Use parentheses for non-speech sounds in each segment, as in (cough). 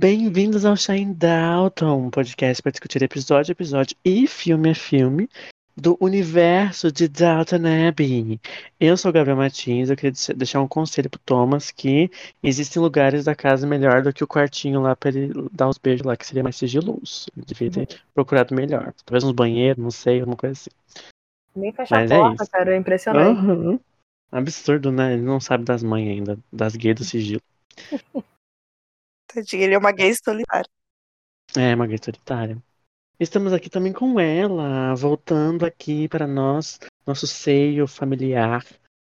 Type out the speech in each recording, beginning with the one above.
Bem-vindos ao Shine Dalton, um podcast para discutir episódio a episódio e filme a filme do universo de Dalton Abbey. Eu sou o Gabriel Martins, eu queria deixar um conselho pro Thomas que existem lugares da casa melhor do que o quartinho lá para ele dar os beijos lá, que seria mais sigiloso. Ele devia ter uhum. procurado melhor. Talvez uns banheiros, não sei, alguma coisa assim. Nem fechar a porta, é cara, é impressionante. Uhum. Absurdo, né? Ele não sabe das mães ainda, das gays do sigilo. (laughs) (laughs) Tadinha, ele é uma gay solitária. É, uma gay solitária. Estamos aqui também com ela, voltando aqui para nós, nosso seio familiar,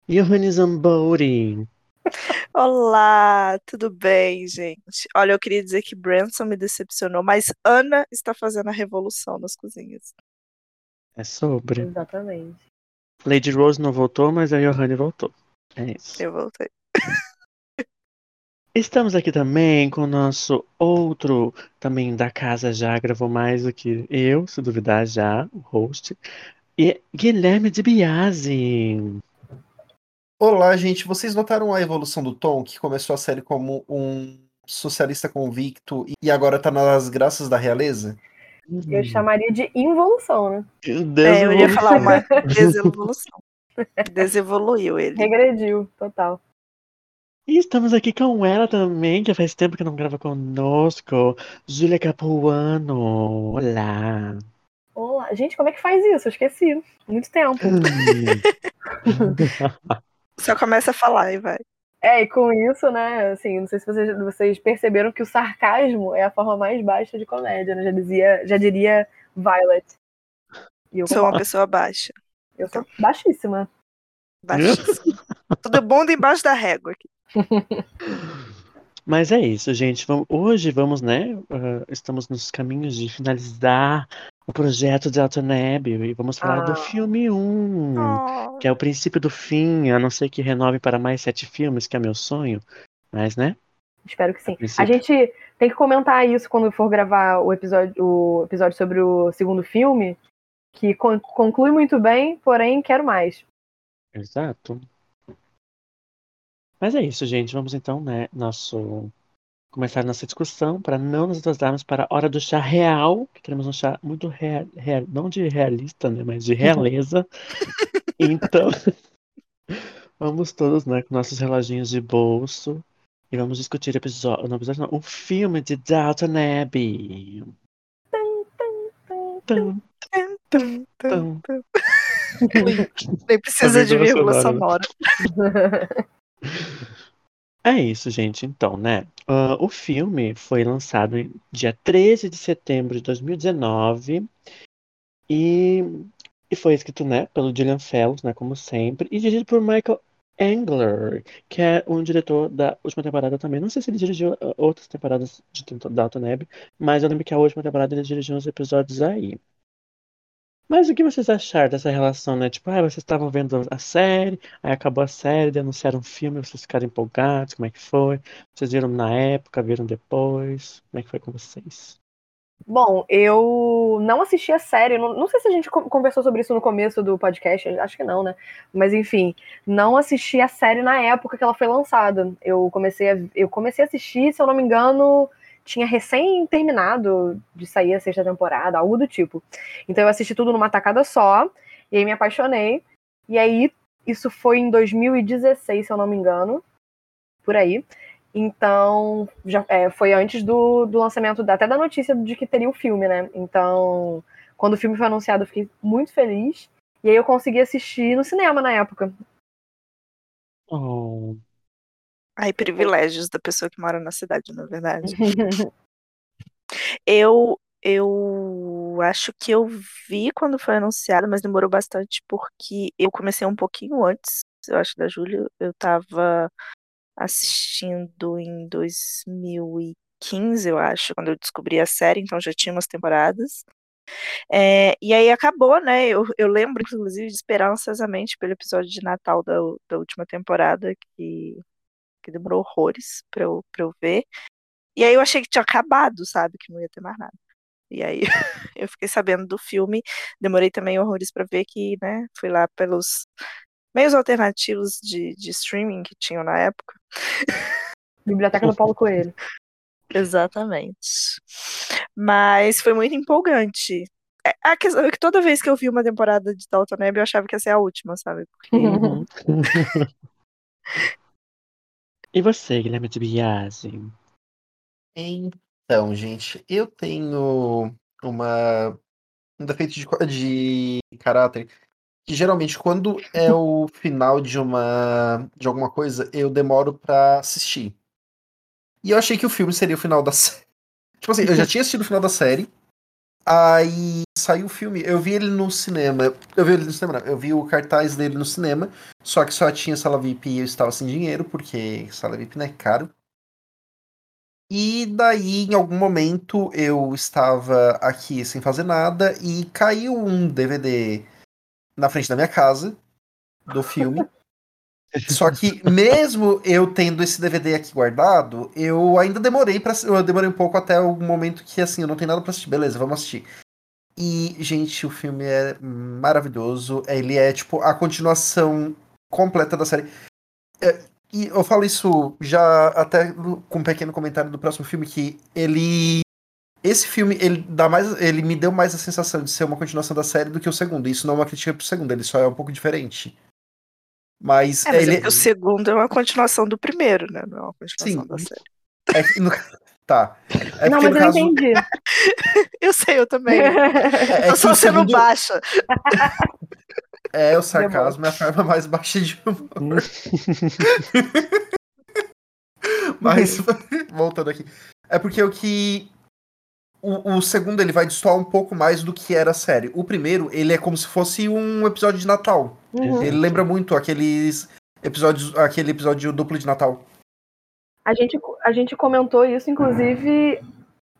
Johanny Zambori. (laughs) Olá, tudo bem, gente? Olha, eu queria dizer que Branson me decepcionou, mas Ana está fazendo a revolução nas cozinhas. É sobre. Exatamente. Lady Rose não voltou, mas a Johanny voltou. É isso. Eu voltei. Estamos aqui também com o nosso outro, também da casa já, gravou mais do que eu, se duvidar já, o host, e Guilherme de Biasi. Olá, gente. Vocês notaram a evolução do Tom, que começou a série como um socialista convicto e agora tá nas graças da realeza? Eu chamaria de involução, né? É, eu ia falar uma desevolução. (laughs) Desevoluiu ele. Regrediu, total. E estamos aqui com ela também, que faz tempo que não grava conosco, Júlia Capuano. Olá. Olá. Gente, como é que faz isso? Eu esqueci. Muito tempo. (laughs) Só começa a falar e vai. É, e com isso, né, assim, não sei se vocês, vocês perceberam que o sarcasmo é a forma mais baixa de comédia, né? Já dizia, já diria Violet. E eu sou uma pessoa baixa. Eu sou baixíssima. Baixíssima. Tudo bom embaixo da régua aqui. (laughs) Mas é isso, gente. Hoje vamos, né? Uh, estamos nos caminhos de finalizar o projeto de Altoneb e vamos falar do ah. filme 1, oh. que é o princípio do fim, a não ser que renove para mais sete filmes, que é meu sonho. Mas, né? Espero que sim. A, a gente tem que comentar isso quando for gravar o episódio, o episódio sobre o segundo filme, que conclui muito bem, porém quero mais. Exato. Mas é isso, gente. Vamos então, né, nosso começar nossa discussão para não nos atrasarmos para a hora do chá real, que teremos um chá muito real, real não de realista, né, mas de realeza. (laughs) então, (laughs) vamos todos, né, com nossos reloginhos de bolso e vamos discutir episódio, não, episódio não, um filme de Dalton Abbey. Nem precisa de vírgula sonora. (laughs) (laughs) É isso, gente. Então, né? Uh, o filme foi lançado em dia 13 de setembro de 2019 e, e foi escrito, né, pelo Julian Fellows, né, como sempre, e dirigido por Michael Engler, que é um diretor da última temporada também. Não sei se ele dirigiu uh, outras temporadas de Dalton Abbey, mas eu lembro que a última temporada ele dirigiu uns episódios aí. Mas o que vocês acharam dessa relação, né? Tipo, ah, vocês estavam vendo a série, aí acabou a série, anunciaram um filme, vocês ficaram empolgados, como é que foi? Vocês viram na época, viram depois? Como é que foi com vocês? Bom, eu não assisti a série, não, não sei se a gente conversou sobre isso no começo do podcast, acho que não, né? Mas enfim, não assisti a série na época que ela foi lançada. Eu comecei a, eu comecei a assistir, se eu não me engano, tinha recém terminado de sair a sexta temporada, algo do tipo. Então eu assisti tudo numa tacada só, e aí me apaixonei. E aí, isso foi em 2016, se eu não me engano, por aí. Então, já é, foi antes do, do lançamento, até da notícia de que teria o filme, né? Então, quando o filme foi anunciado, eu fiquei muito feliz. E aí eu consegui assistir no cinema na época. Oh, Aí, privilégios da pessoa que mora na cidade, na verdade. (laughs) eu, eu acho que eu vi quando foi anunciado, mas demorou bastante porque eu comecei um pouquinho antes, eu acho, da Júlia. Eu tava assistindo em 2015, eu acho, quando eu descobri a série, então já tinha umas temporadas. É, e aí acabou, né? Eu, eu lembro, inclusive, de esperar ansiosamente pelo episódio de Natal da, da última temporada, que, que demorou horrores pra eu, pra eu ver. E aí eu achei que tinha acabado, sabe? Que não ia ter mais nada. E aí (laughs) eu fiquei sabendo do filme, demorei também horrores para ver que, né? Fui lá pelos meios alternativos de, de streaming que tinham na época. (laughs) Biblioteca do Paulo Coelho. Exatamente. Mas foi muito empolgante. É, a questão é que toda vez que eu vi uma temporada de Dalton Web, eu achava que ia ser a última, sabe? Porque... (laughs) E você, Guilherme de? Então, gente, eu tenho uma um defeito de, de caráter que geralmente quando é o final de uma de alguma coisa, eu demoro pra assistir. E eu achei que o filme seria o final da (laughs) série. Tipo assim, eu já tinha assistido o final da série. Aí saiu o filme, eu vi ele no cinema. Eu vi ele no cinema, não, eu vi o cartaz dele no cinema. Só que só tinha sala VIP e eu estava sem dinheiro, porque sala VIP não é caro. E daí, em algum momento, eu estava aqui sem fazer nada e caiu um DVD na frente da minha casa do filme. (laughs) Só que mesmo eu tendo esse DVD aqui guardado, eu ainda demorei para eu demorei um pouco até o momento que assim, eu não tenho nada para assistir, beleza, vamos assistir. E gente, o filme é maravilhoso, ele é tipo a continuação completa da série. É, e eu falo isso já até com um pequeno comentário do próximo filme que ele esse filme ele dá mais ele me deu mais a sensação de ser uma continuação da série do que o segundo. Isso não é uma crítica pro segundo, ele só é um pouco diferente. Mas, É, mas ele é que o segundo é uma continuação do primeiro, né? Não é uma continuação Sim. da série. é que no- (laughs) tá. É não, mas no eu caso entendi. (laughs) (laughs) Eu sei, eu também. (laughs) é, é eu só sendo segundo baixa. é o (laughs) sarcasmo é a forma mais baixa de humor. Mas voltando aqui, é porque o que o, o segundo ele vai destoar um pouco mais do que era a série. O primeiro, ele é como se fosse um episódio de Natal. Uhum. Ele lembra muito aqueles episódios, aquele episódio duplo de Natal. A gente, a gente comentou isso, inclusive.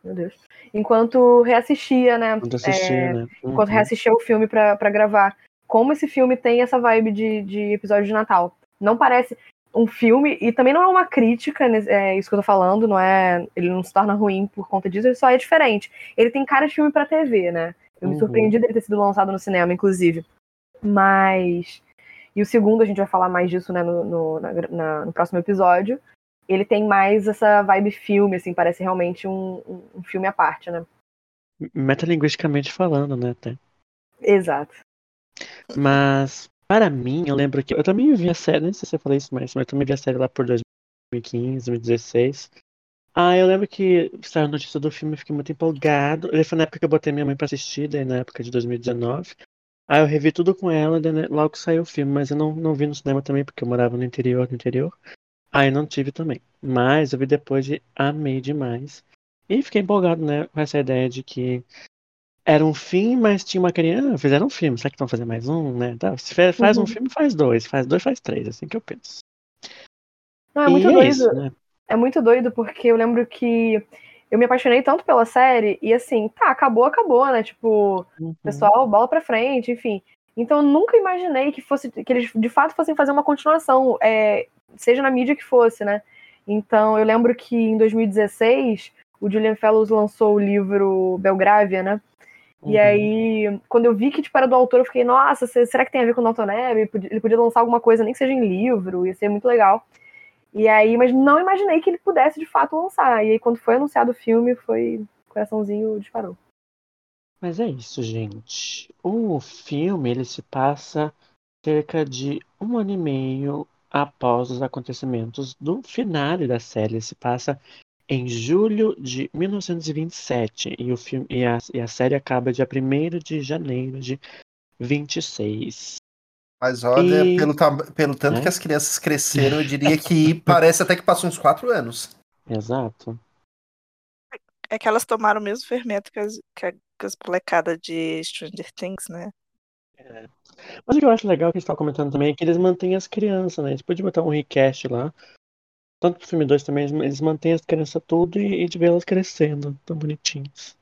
Meu Deus. Enquanto reassistia, né? Quando assistir, É, né? Enquanto Uhum. reassistia o filme pra, pra gravar. Como esse filme tem essa vibe de, de episódio de Natal. Não parece um filme, e também não é uma crítica, né, é isso que eu tô falando, não é. Ele não se torna ruim por conta disso, ele só é diferente. Ele tem cara de filme pra TV, né? Eu me Uhum. surpreendi dele ter sido lançado no cinema, inclusive. Mas. E o segundo, a gente vai falar mais disso, né, no, no, na- na- no próximo episódio. Ele tem mais essa vibe filme, assim, parece realmente um, um- filme à parte, né? Metalinguisticamente falando, né? Até. Exato. Mas, para mim, eu lembro que eu também vi a série, nem sei se eu falei isso mais, mas eu também vi a série lá por 2015, 2016. Ah, eu lembro que saiu a notícia do filme, eu fiquei muito empolgado. Ele foi na época que eu botei minha mãe pra assistir, daí na época de 2019. Aí eu revi tudo com ela, daí, né, logo saiu o filme, mas eu não, não vi no cinema também, porque eu morava no interior, no interior. Aí não tive também. Mas eu vi depois e amei demais. E fiquei empolgado, né, com essa ideia de que era um fim, mas tinha uma criança. Fizeram um filme, será que vão fazer mais um, né? Tá, se faz um Uhum. filme, faz dois. Faz dois, faz três, assim que eu penso. Não, é muito e é doido. isso, né? É muito doido porque eu lembro que eu me apaixonei tanto pela série e assim, tá, acabou, acabou, né? Tipo, Uhum. pessoal, bola pra frente, enfim. Então eu nunca imaginei que fosse que eles de fato fossem fazer uma continuação, é, seja na mídia que fosse, né? Então eu lembro que em 2016 o Julian Fellows lançou o livro Belgrávia, né? E Uhum. aí, quando eu vi que tipo, era do autor, eu fiquei, nossa, se- será que tem a ver com o Dalton Neb? Ele podia lançar alguma coisa, nem que seja em livro, ia ser muito legal. E aí, mas não imaginei que ele pudesse de fato lançar. E aí, quando foi anunciado o filme, foi. O coraçãozinho disparou. Mas é isso, gente. O filme ele se passa cerca de um ano e meio após os acontecimentos do finale da série. Ele se passa em julho de 1927 e o filme e a, e a série acaba dia 1 de janeiro de 26. Mas olha, E- pelo, pelo tanto né? que as crianças cresceram, eu diria que (laughs) parece até que passou uns quatro anos. Exato. É que elas tomaram o mesmo fermento que as, que a- que as molecadas de Stranger Things, né? Mas o que eu acho legal que a gente tava comentando também é que eles mantêm as crianças, né? Eles podiam botar um recast lá. Tanto pro filme 2 também, eles- mantêm as crianças tudo e, e de ver elas crescendo, tão bonitinhas.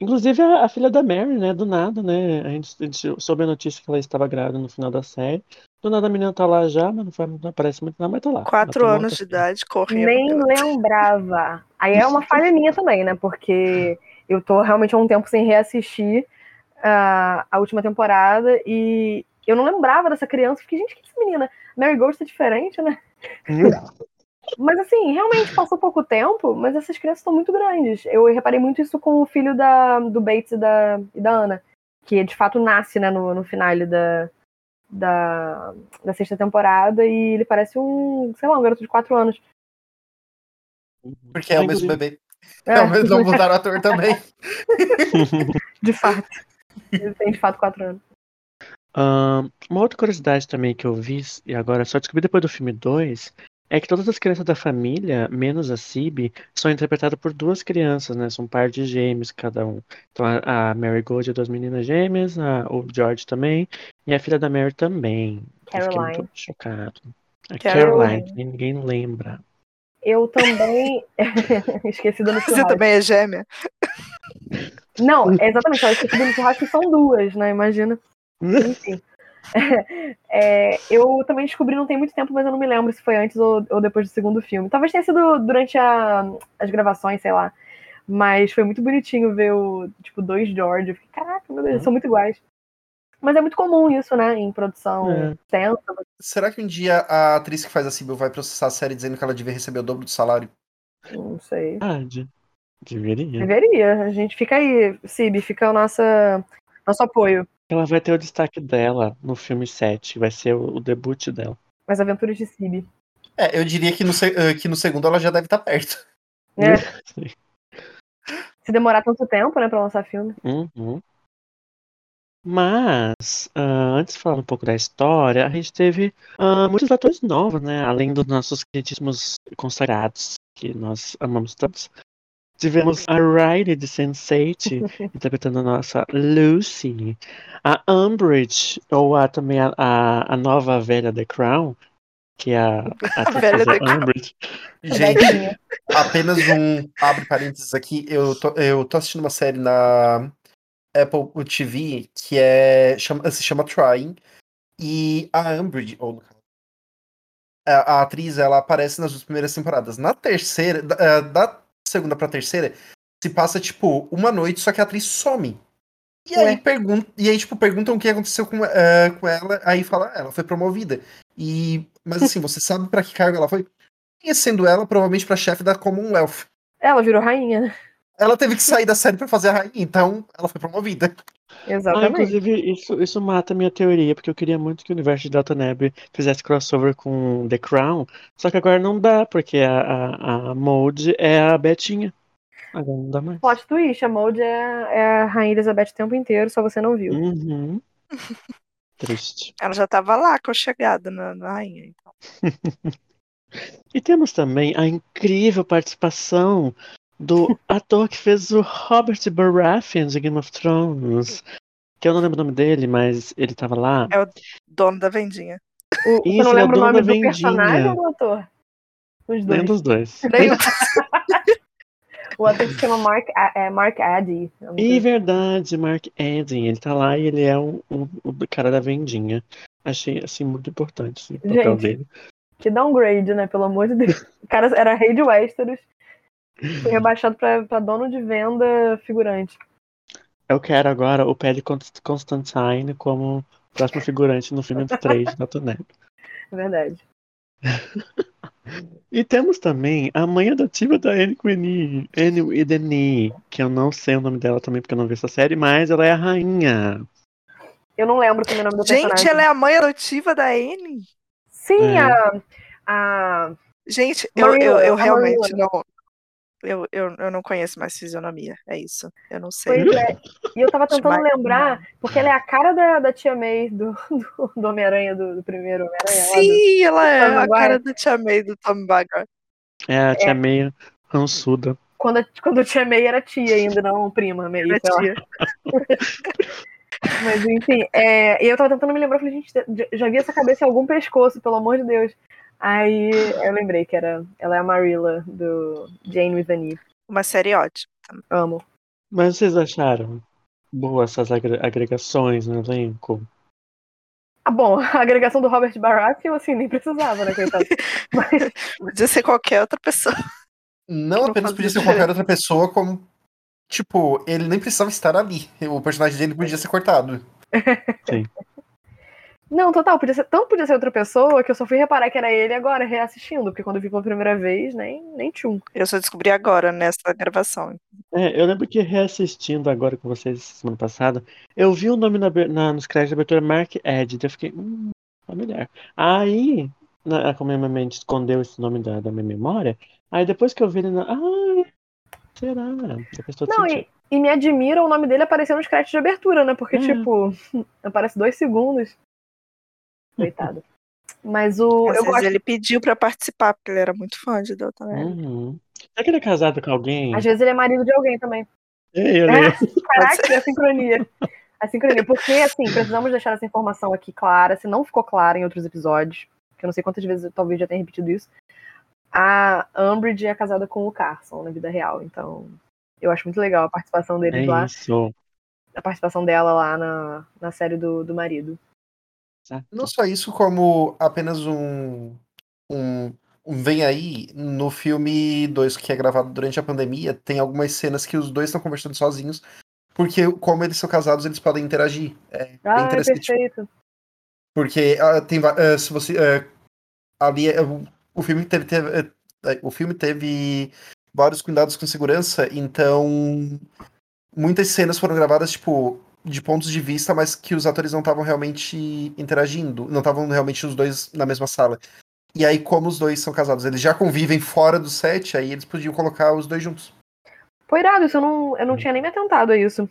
Inclusive a, a filha da Mary, né? Do nada, né? A gente, a gente soube a notícia que ela estava grávida no final da série. Do nada a menina tá lá já, mas não, foi, não aparece muito não, mas tá lá. Quatro uma anos de idade, correndo. Nem lembrava. Aí é uma falha minha também, né? Porque eu tô realmente há um tempo sem reassistir a, a última temporada e eu não lembrava dessa criança. Fiquei, gente, que essa menina? Mary Ghost é diferente, né? (laughs) Mas assim, realmente passou pouco tempo, mas essas crianças estão muito grandes. Eu reparei muito isso com o filho da, do Bates e da, e da Ana, que de fato nasce né, no, no final da, da, da sexta temporada e ele parece um, sei lá, um garoto de quatro anos. Porque é o mesmo bebê. É, o mesmo, não mudaram o ator também. (laughs) De fato. Ele tem de fato quatro anos. Ahn, uma outra curiosidade também que eu vi, e agora só descobri depois do filme 2, é que todas as crianças da família, menos a Cib, são interpretadas por duas crianças, né? São um par de gêmeos cada um. Então a, a Mary Gold é duas meninas gêmeas, a- o George também, e a filha da Mary também. Eu fiquei Caroline. muito chocado. A Caroline. Caroline, que ninguém lembra. Eu também. (laughs) Esqueci do Você churrasco. também é gêmea? (laughs) Não, exatamente. Eu esqueci do churrasco que são duas, né? Imagina. Enfim. (laughs) É, eu também descobri não tem muito tempo, mas eu não me lembro se foi antes ou, ou depois do segundo filme. Talvez tenha sido durante a- as gravações, sei lá. Mas foi muito bonitinho ver o, tipo, dois George. Eu fiquei, caraca, meu Deus, eles são muito iguais. Mas é muito comum isso, né? Em produção É. extensa. Será que um dia a atriz que faz a Sibyl vai processar a série dizendo que ela devia receber o dobro do salário? Não sei. Ah, de- deveria. Deveria. A gente fica aí, Sib, fica o nossa, nosso apoio. Ela vai ter o destaque dela no filme 7, que vai ser o, o debut dela. As aventuras de Sib. É, eu diria que no, eh, que no segundo ela já deve estar perto. É. (laughs) Se demorar tanto tempo, né, pra lançar filme. Uhum. Mas, ah, antes de falar um pouco da história, a gente teve ah, muitos atores novos, né? Além dos nossos queridíssimos consagrados, que nós amamos todos. Tivemos a Riley de Sense8, (laughs) interpretando a nossa Lucy. A Umbridge, ou a, também a, a, a nova velha The Crown, que é a, a (laughs) atriz velha The Crown. Umbridge. (laughs) Gente, apenas um abre parênteses aqui. Eu tô, eu tô assistindo uma série na Apple TV que é, chama, se chama Trying. E a Umbridge, ou no caso, a, a atriz, ela aparece nas duas primeiras temporadas. Na terceira, da, eh, da segunda pra terceira, se passa, tipo, uma noite, só que a atriz some. E aí, pergun e aí tipo, perguntam o que aconteceu com, eh, com ela, aí fala, "Ah, ela foi promovida. E, mas assim, você sabe pra que cargo ela foi? Conhecendo ela, provavelmente pra chefe da Commonwealth. Ela virou rainha, né? Ela teve que sair da série pra fazer a rainha, então ela foi promovida. Ah, Exatamente. inclusive, isso, isso mata a minha teoria, porque eu queria muito que o universo de Dalton Neb fizesse crossover com The Crown, só que agora não dá, porque a, a, a Mold é a Betinha. Agora não dá mais. Plot twist, a Maud é, é a Rainha Elizabeth o tempo inteiro, só você não viu. Uhum. (laughs) Triste. Ela já tava lá com a chegada na, na rainha. Então. (laughs) E temos também a incrível participação do ator que fez o Robert Baratheon de Game of Thrones. Que eu não lembro o nome dele, mas ele tava lá. Dono da vendinha. O, você Isso, não ele é lembra o dono nome da do vendinha. personagem ou do ator? Os dois. Nenhum dos dois. (laughs) Nem- o ator se chama Mark, é, Mark Addy. Eu não E verdade, Mark Eden, ele tá lá e ele é o, o, o cara da vendinha. Achei, assim, muito importante assim, o papel Gente. dele. Que downgrade, né? Pelo amor de Deus. O cara era rei de Westeros. Foi rebaixado pra, pra dono de venda figurante. Eu quero agora o Paddy Const- Constantine como próximo figurante no filme 3 da Toneb. É verdade. (laughs) E temos também a mãe adotiva da Anne Queenie, Anne Edeni, que eu não sei o nome dela também porque eu não vi essa série, mas ela é a rainha. Eu não lembro também o nome do Gente, personagem. ela é a mãe adotiva da Anne? Sim, É. a, a. Gente, eu, eu, eu realmente não. Eu, eu, eu não conheço mais fisionomia. É isso. Eu não sei. Pois é. E eu tava (laughs) tentando lembrar, porque ela é a cara da, da tia May do, (laughs) do, do Homem-Aranha, do, do primeiro Homem-Aranha. lá do- Sim, ela é a cara da Tia May do Tom Bagger. É a tia meio rançuda. Quando, a, quando a tia May era tia ainda, não prima May. sei lá. (laughs) Mas enfim, é, e eu tava tentando me lembrar, falei, gente, já- já vi essa cabeça em algum pescoço, pelo amor de Deus. Aí eu lembrei que era, ela é a Marilla do Jane with an E. Uma série ótima. Amo. Mas vocês acharam boas essas agre- agregações no elenco? Ah, bom, (laughs) a agregação do Robert Baratheon, assim, nem precisava, né, coitado. Mas, (laughs) Podia ser qualquer outra pessoa. Não Não apenas podia ser diferença. qualquer outra pessoa, como. Tipo, ele nem precisava estar ali. O personagem dele podia ser cortado. (laughs) não, total, podia ser, tanto podia ser outra pessoa que eu só fui reparar que era ele agora, reassistindo, porque quando eu vi pela primeira vez, nem, nem tchum. Eu só descobri agora nessa gravação. É, eu lembro que reassistindo agora com vocês semana passada, eu vi o nome na, na- nos créditos da abertura Mark Ed, eu fiquei, hum, familiar. Aí, na, como a minha mente escondeu esse nome da, da minha memória, aí depois que eu vi ele na. Ah, será? Depois todo Não, e, e me admira o nome dele aparecer nos créditos de abertura, né? Porque, Hum. tipo, (laughs) aparece dois segundos. Coitado. Mas o. Às eu vezes gosto. ele pediu pra participar, porque ele era muito fã de Delta Nelly. Uhum. Será que ele é casado com alguém? Às vezes ele é marido de alguém também. Ei, olha aí. Caraca, a sincronia. A sincronia. Porque, assim, precisamos deixar essa informação aqui clara, se não ficou clara em outros episódios, que eu não sei quantas vezes eu talvez já tenha repetido isso. A Umbridge é casada com o Carson na vida real, então eu acho muito legal a participação deles É lá, isso. a participação dela lá na, na série do, do marido. Não só isso, como apenas um. Um, um Vem aí, no filme 2 que é gravado durante a pandemia, tem algumas cenas que os dois estão conversando sozinhos, porque, como eles são casados, eles podem interagir. É Ah, é perfeito. Porque ah, tem ah, se você ah, ali o, o filme teve, teve, eh, o filme teve vários cuidados com segurança, então muitas cenas foram gravadas tipo de pontos de vista, mas que os atores não estavam realmente interagindo, não estavam realmente os dois na mesma sala. E aí como os dois são casados, eles já convivem fora do set, aí eles podiam colocar os dois juntos. Foi irado, isso eu não, eu não tinha nem me atentado a isso.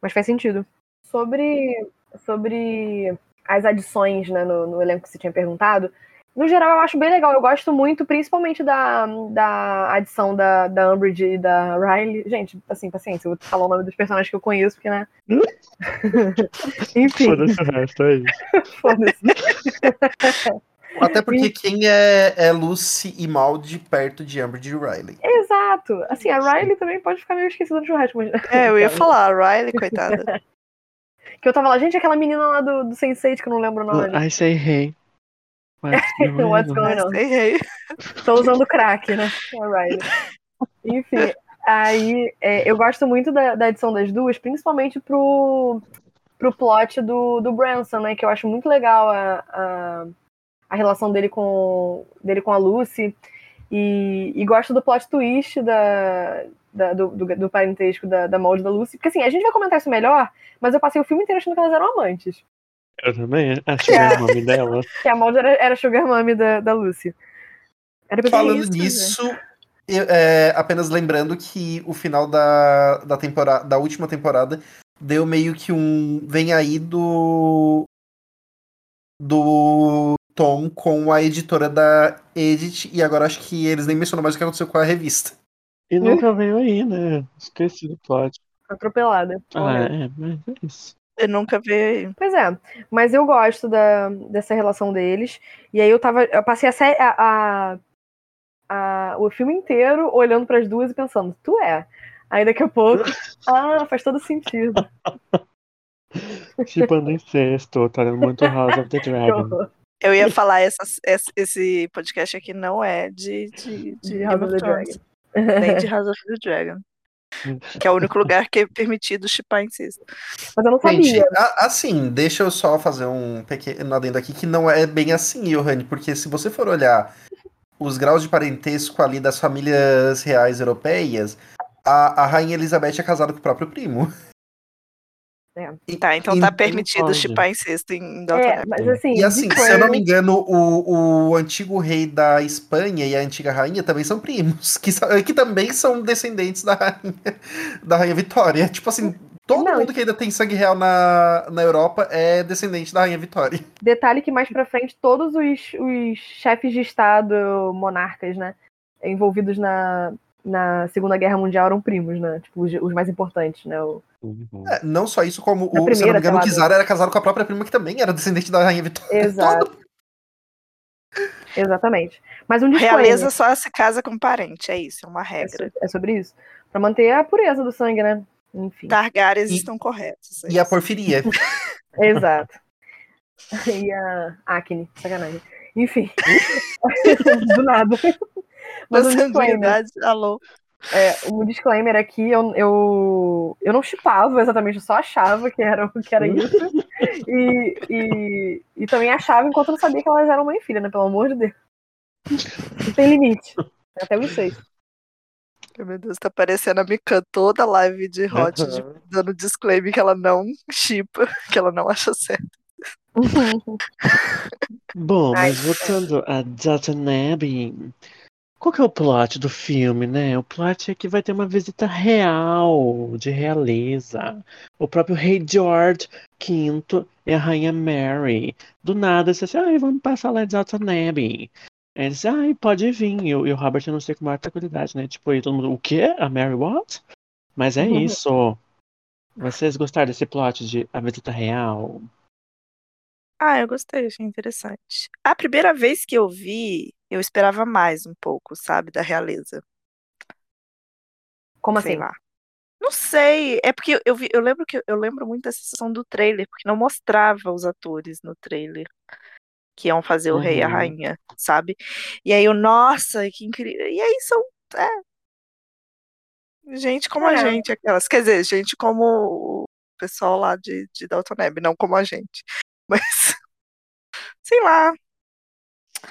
Mas faz sentido. Sobre, sobre as adições né, no, no elenco que você tinha perguntado, no geral eu acho bem legal. Eu gosto muito, principalmente da, da adição da, da Umbridge e da Riley. Gente, assim, paciência, eu vou falar o nome dos personagens que eu conheço, porque, né? (laughs) Enfim, Foda-se o resto, é isso. (laughs) foda-se. (laughs) Até porque quem é, é Lucy e Maldi perto de Amber de Riley. Exato. Assim, a Riley também pode ficar meio esquecida no churrasco, mas... É, eu ia falar, a Riley, coitada. Que eu tava lá, gente, aquela menina lá do, do Sense8 que eu não lembro o nome. I say hey. (laughs) What's going on? Tô usando crack, né? Alright. Enfim, aí é, eu gosto muito da, da edição das duas, principalmente pro, pro plot do, do Branson, né? Que eu acho muito legal a, a, a relação dele com, dele com a Lucy. E, e gosto do plot twist da, da- do, do, do parentesco da, da Maud e da Lucy. Porque assim, a gente vai comentar isso melhor, mas eu passei o filme inteiro achando que elas eram amantes. Eu também que é (laughs) o nome dela. (laughs) Que a Maud era, era Sugar Mommy da, da Lucy. Falando isso, nisso, eu- é, apenas lembrando que o final da, da, temporada, da última temporada deu meio que um. Vem aí do. Do Tom com a editora da Edit, e agora acho que eles nem mencionam mais o que aconteceu com a revista. E nunca veio aí, né? Esqueci do plot. atropelada. Ah, é, mas é isso. Eu nunca vi. Pois é, mas eu gosto da, dessa relação deles. E aí eu tava. Eu passei a, a, a- a- o filme inteiro olhando pras duas e pensando, tu é. Aí daqui a pouco, (laughs) ah, faz todo sentido. (laughs) Chipando incesto, tá muito House of the (laughs) Dragon. Eu ia falar, essas- esse, esse podcast aqui não é de, de, de, House of the Dragon. nem de House of the Dragon. (laughs) Que é o único lugar que é permitido chipar incesto. Mas eu não Gente, sabia. a- assim, deixa eu só fazer um pequeno adendo aqui que não é bem assim, Johanny, porque se você for olhar os graus de parentesco ali das famílias reais europeias, a, a Rainha Elizabeth é casada com o próprio primo. Tá, então E- tá e não permitido chipar incesto em É, Abbey. mas assim. E assim, se eu não me engano, o, o antigo rei da Espanha e a antiga rainha também são primos, que, que também são descendentes da rainha, da rainha Vitória. Tipo assim, todo Não, mundo que ainda tem sangue real na, na Europa é descendente da rainha Vitória. Detalhe que mais pra frente todos os, os chefes de Estado, monarcas, né? Envolvidos na, na Segunda Guerra Mundial eram primos, né? Tipo, os, os mais importantes, né? O- Uhum. É, não só isso, como Na o, se eu não primeira, me engano, o Kizar era casado com a própria prima, que também era descendente da rainha Vitória. (laughs) Exato. Exatamente. Mas um disclaimer. Realeza só se casa com parente, é isso, é uma É, regra. é sobre isso. Pra manter a pureza do sangue, né? Enfim. Targaryens E- estão corretos. é E a isso. porfiria. (laughs) (laughs) Exato. E a acne, sacanagem. Enfim. Do nada. Mas um disclaimer. Consanguinidade, alô. É, um disclaimer aqui, eu, eu, eu não chipava exatamente, eu só achava que era, que era isso. E, e, e também achava enquanto eu não sabia que elas eram mãe e filha, né? Pelo amor de Deus. Não tem limite. Até os seis. Meu Deus, tá parecendo a Mikan toda live de Hot, de- dando disclaimer que ela não chipa, que ela não acha certo. Bom, Ai, mas voltando a Downton Abbey, qual que é o plot do filme, né? O plot é que vai ter uma visita real de realeza. O próprio rei George V e a rainha Mary. Do nada, você assim, ai, vamos passar lá em Downton Abbey. Aí eles, ai, pode vir. E o, e o Robert não sei com maior tranquilidade, né? Tipo, e todo mundo, o quê? A Mary what? Mas é Uhum. isso. Vocês gostaram desse plot de a visita real? Ah, eu gostei, achei interessante. A primeira vez que eu vi, eu esperava mais um pouco, sabe, da realeza. Como Sei assim? lá. Não sei, é porque eu vi, eu lembro que eu lembro muito da sensação do trailer, porque não mostrava os atores no trailer que iam fazer o rei e a Uhum. rainha, sabe? E aí eu, nossa, que incrível. E aí são, é, gente como a É. gente, aquelas, quer dizer, gente como o pessoal lá de, de Abbey, não como a gente. (laughs) Mas, sei lá,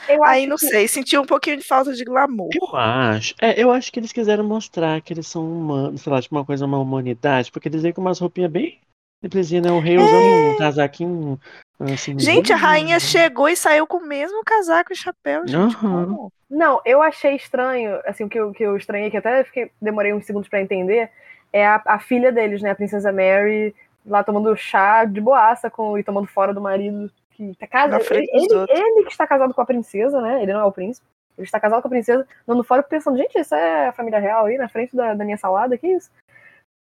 Eu aí não que- sei, senti um pouquinho de falta de glamour. Eu acho. É, eu acho que eles quiseram mostrar que eles são humanos, sei lá, tipo uma coisa, uma humanidade, porque eles vêm com umas roupinhas bem simplesinhas, né? O rei usando um casaquinho assim. É. Gente, a rainha chegou e saiu com o mesmo casaco e chapéu, gente. Como? Não, eu achei estranho, assim, o que eu, que eu estranhei, que até fiquei, demorei uns segundos pra entender, é a, a filha deles, né, a princesa Mary, lá tomando chá de boaça com, e tomando fora do marido que tá casado. Ele, ele que está casado com a princesa, né, ele não é o príncipe, ele está casado com a princesa, dando fora pensando, gente, isso é a família real aí, na frente da, da minha salada, que isso?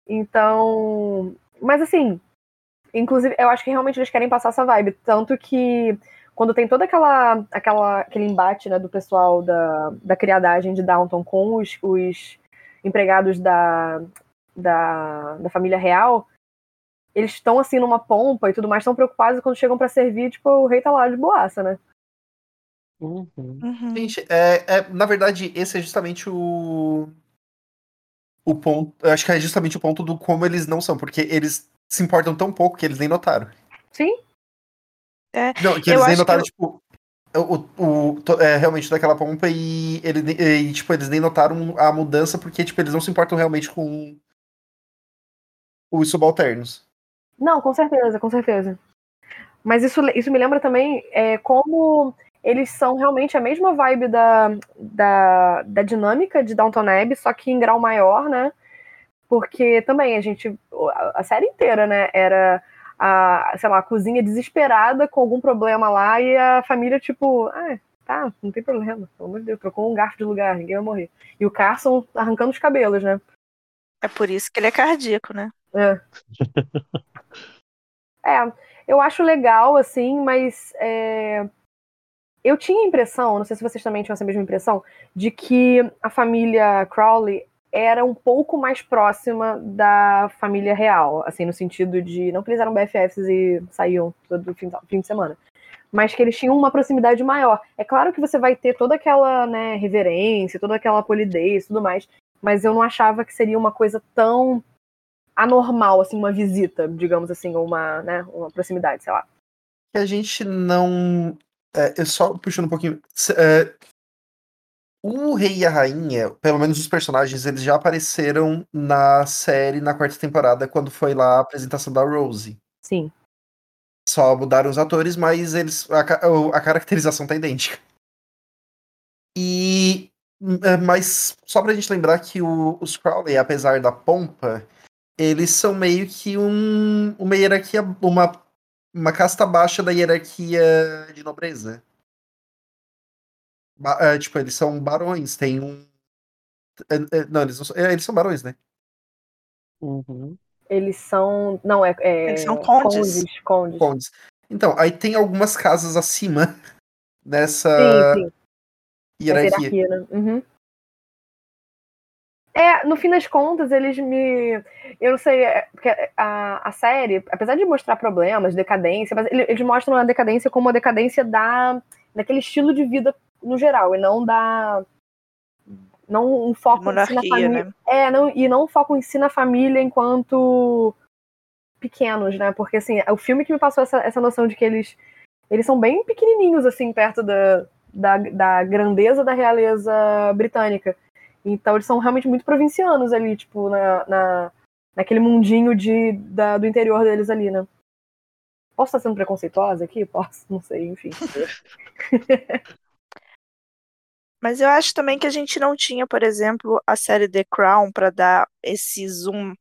Então, mas assim, inclusive, eu acho que realmente eles querem passar essa vibe, tanto que quando tem toda aquela, aquela aquele embate né, do pessoal da, da criadagem de Downton com os, os empregados da, da, da família real, eles estão assim numa pompa e tudo mais, estão preocupados e quando chegam pra servir, tipo, o rei tá lá de boaça, né? Uhum. Uhum. Gente, é, é, na verdade, esse é justamente o. O ponto. Eu acho que é justamente o ponto do como eles não são, porque eles se importam tão pouco que eles nem notaram. Sim, Não, que Eu eles nem notaram, que tipo. O, o, to- é, realmente daquela pompa e, ele, e, tipo, eles nem notaram a mudança porque, tipo, eles não se importam realmente com os subalternos. Não, com certeza, com certeza. Mas isso, isso me lembra também é, como eles são realmente a mesma vibe da, da, da dinâmica de Downton Abbey, só que em grau maior, né? Porque também a gente, a, série inteira, né, era a, sei lá, a cozinha desesperada com algum problema lá e a família, tipo, ah, tá, não tem problema, pelo amor de Deus, trocou um garfo de lugar, ninguém vai morrer. E o Carson arrancando os cabelos, né? É por isso que ele é cardíaco, né? É. (laughs) É, eu acho legal, assim, mas é, eu tinha a impressão, não sei se vocês também tinham essa mesma impressão, de que a família Crowley era um pouco mais próxima da família real, assim, no sentido de, não que eles eram BFFs e saíam todo fim, fim de semana, mas que eles tinham uma proximidade maior. É claro que você vai ter toda aquela, né, reverência, toda aquela polidez e tudo mais, mas eu não achava que seria uma coisa tão anormal, assim, uma visita, digamos assim, ou uma, né, uma proximidade, sei lá. Que a gente não. É, eu só puxando um pouquinho. é, o rei e a rainha, pelo menos os personagens, eles já apareceram na série na quarta temporada, quando foi lá a apresentação da Rose. Sim. Só mudaram os atores, mas eles a, a caracterização tá idêntica. E é, mas só pra gente lembrar que o- os Crowley, apesar da pompa, eles são meio que um, uma hierarquia, uma, uma casta baixa da hierarquia de nobreza. Ba- é, tipo, eles são barões, tem um. é, é, não, eles, não são, é, eles são barões, né? Uhum. Eles são. Não, é. é Eles são condes. Condes. condes. Condes. Então, aí tem algumas casas acima (laughs) nessa Sim, sim. Hierarquia. hierarquia, né? Uhum. É, no fim das contas, eles me. Eu não sei, é, porque a, a série, apesar de mostrar problemas, decadência, mas eles mostram a decadência como a decadência da, daquele estilo de vida no geral, e não da. Não um foco Monarquia, em si na família. né? É, não, e não um foco em si na família enquanto pequenos, né? Porque assim, o filme que me passou essa, essa noção de que eles. Eles são bem pequenininhos, assim, perto da, da, da grandeza da realeza britânica. Então eles são realmente muito provincianos ali, tipo, na, na, naquele mundinho de, da, do interior deles ali, né? Posso estar sendo preconceituosa aqui? Posso, não sei, enfim. (laughs) Mas eu acho também que a gente não tinha, por exemplo, a série The Crown para dar esse zoom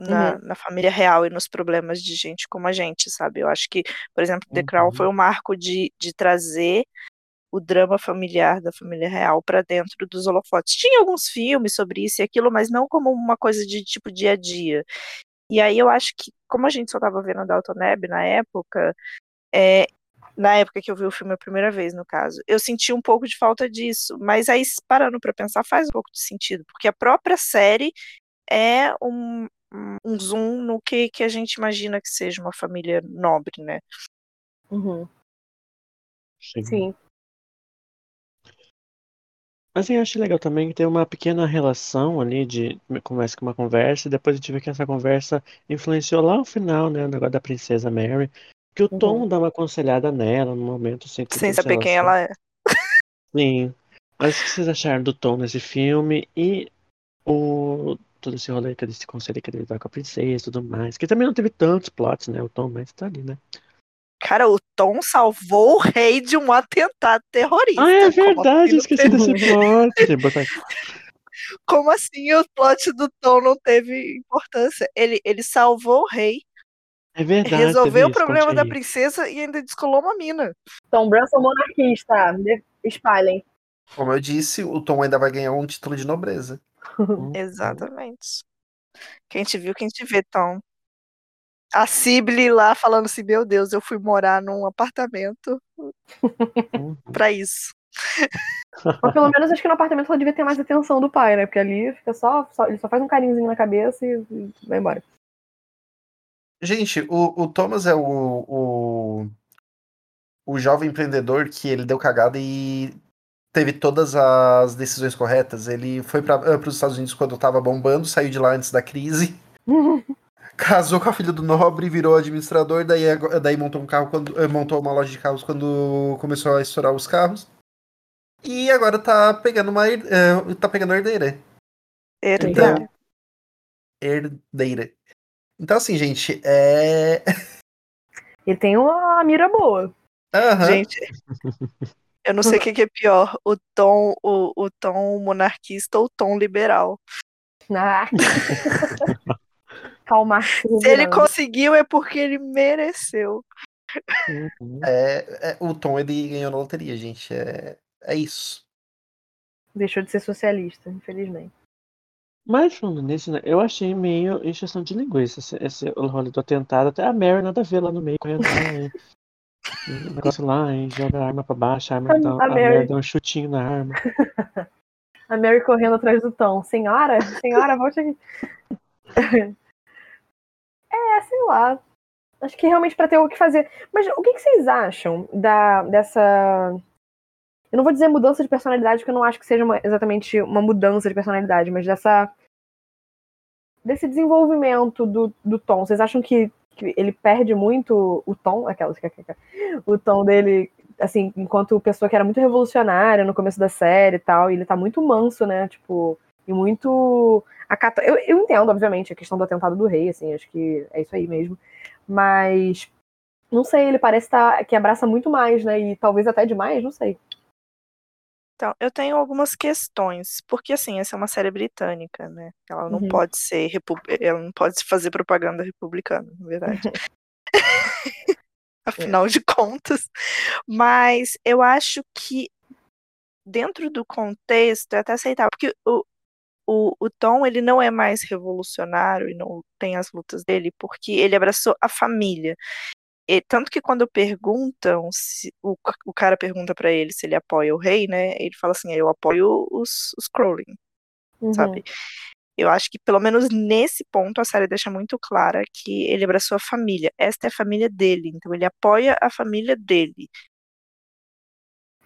na, na família real e nos problemas de gente como a gente, sabe? Eu acho que, por exemplo, The Crown Uhum. foi um marco de, de trazer o drama familiar da família real para dentro dos holofotes. Tinha alguns filmes sobre isso e aquilo, mas não como uma coisa de tipo dia a dia. E aí eu acho que, como a gente só estava vendo a Downton Abbey na época, é, na época que eu vi o filme a primeira vez, no caso, eu senti um pouco de falta disso. Mas aí, parando para pensar, faz um pouco de sentido, porque a própria série é um, um- um zoom no que, que a gente imagina que seja uma família nobre, né? Uhum, Sim. sim. Mas eu acho legal também que tem uma pequena relação ali de começa com uma conversa e depois a gente vê que essa conversa influenciou lá no final, né, o negócio da princesa Mary, que o Uhum. Tom dá uma aconselhada nela no momento assim, que Sem saber quem ela é. Sim. Mas o que vocês acharam do Tom nesse filme e o todo esse rolê que ele se conselho que ele vai com a princesa e tudo mais, que também não teve tantos plots, né, o Tom, mas tá ali, né. Cara, o Tom salvou o rei de um atentado terrorista. Ah, é verdade, assim eu não esqueci desse plot. (laughs) Como assim o plot do Tom não teve importância? Ele, ele salvou o rei, É verdade, resolveu o problema da princesa e ainda descolou uma mina. Tom Branson monarquista. de- Espalhem. Como eu disse, o Tom ainda vai ganhar um título de nobreza. (laughs) Uhum. Exatamente. Quem te viu, quem te vê, Tom. A Sibylle lá falando assim, meu Deus, eu fui morar num apartamento Uhum. pra isso. Mas pelo menos acho que no apartamento ela devia ter mais atenção do pai, né? Porque ali fica só, só- ele só faz um carinhozinho na cabeça e, e vai embora. Gente, o, o Thomas é o, o, o jovem empreendedor que ele deu cagada e teve todas as decisões corretas. Ele foi para os Estados Unidos quando estava bombando, saiu de lá antes da crise, (laughs) casou com a filha do nobre, virou administrador, daí, daí montou um carro quando eh, montou uma loja de carros quando começou a estourar os carros. E agora tá pegando uma eh, tá pegando a herdeira. Herdeiro. Herdeira. Então assim, gente, é (laughs) Ele tem uma mira boa. Aham. Gente, eu não sei o que, que é pior, o tom, o, o tom monarquista ou o tom liberal. Ah. (laughs) (laughs) Calmar. Se ele conseguiu é porque ele mereceu. Uhum. É, é, o Tom ele ganhou na loteria, gente. É, é isso. Deixou de ser socialista, infelizmente. Mas falando nisso, né, eu achei meio encheção de linguiça esse, esse o rolê do atentado. Até a Mary nada a ver lá no meio, correndo negócio lá, e joga a arma pra baixo, a, arma A- dá, a a. Mary dá um chutinho na arma. (laughs) A Mary correndo atrás do Tom. Senhora, senhora, volte aqui. (laughs) É, sei lá. Acho que realmente pra ter o que fazer. Mas o que, que vocês acham da, dessa. Eu não vou dizer mudança de personalidade, porque eu não acho que seja uma- exatamente uma mudança de personalidade, mas dessa. desse desenvolvimento do, do Tom. Vocês acham que, que ele perde muito o tom? Aquela. O tom dele assim, enquanto pessoa que era muito revolucionária no começo da série e tal, e ele tá muito manso, né? Tipo, e muito. Acata... Eu, eu entendo, obviamente, a questão do atentado do rei, assim, acho que é isso aí mesmo. Mas. Não sei, ele parece tá, que abraça muito mais, né? E talvez até demais, não sei. Então, eu tenho algumas questões, porque assim, essa é uma série britânica, né? Ela não Uhum. pode ser repu- ela não pode fazer propaganda republicana, na verdade. (laughs) (laughs) Afinal de contas. Mas eu acho que dentro do contexto é até aceitável, porque o, o, o Tom ele não é mais revolucionário e não tem as lutas dele, porque ele abraçou a família. E, tanto que quando perguntam, se, o, o cara pergunta pra ele se ele apoia o rei, né? Ele fala assim: eu apoio os, os Crowley, Uhum. sabe? Eu acho que, pelo menos nesse ponto, a série deixa muito clara que ele abraçou a família. Esta é a família dele, então ele apoia a família dele.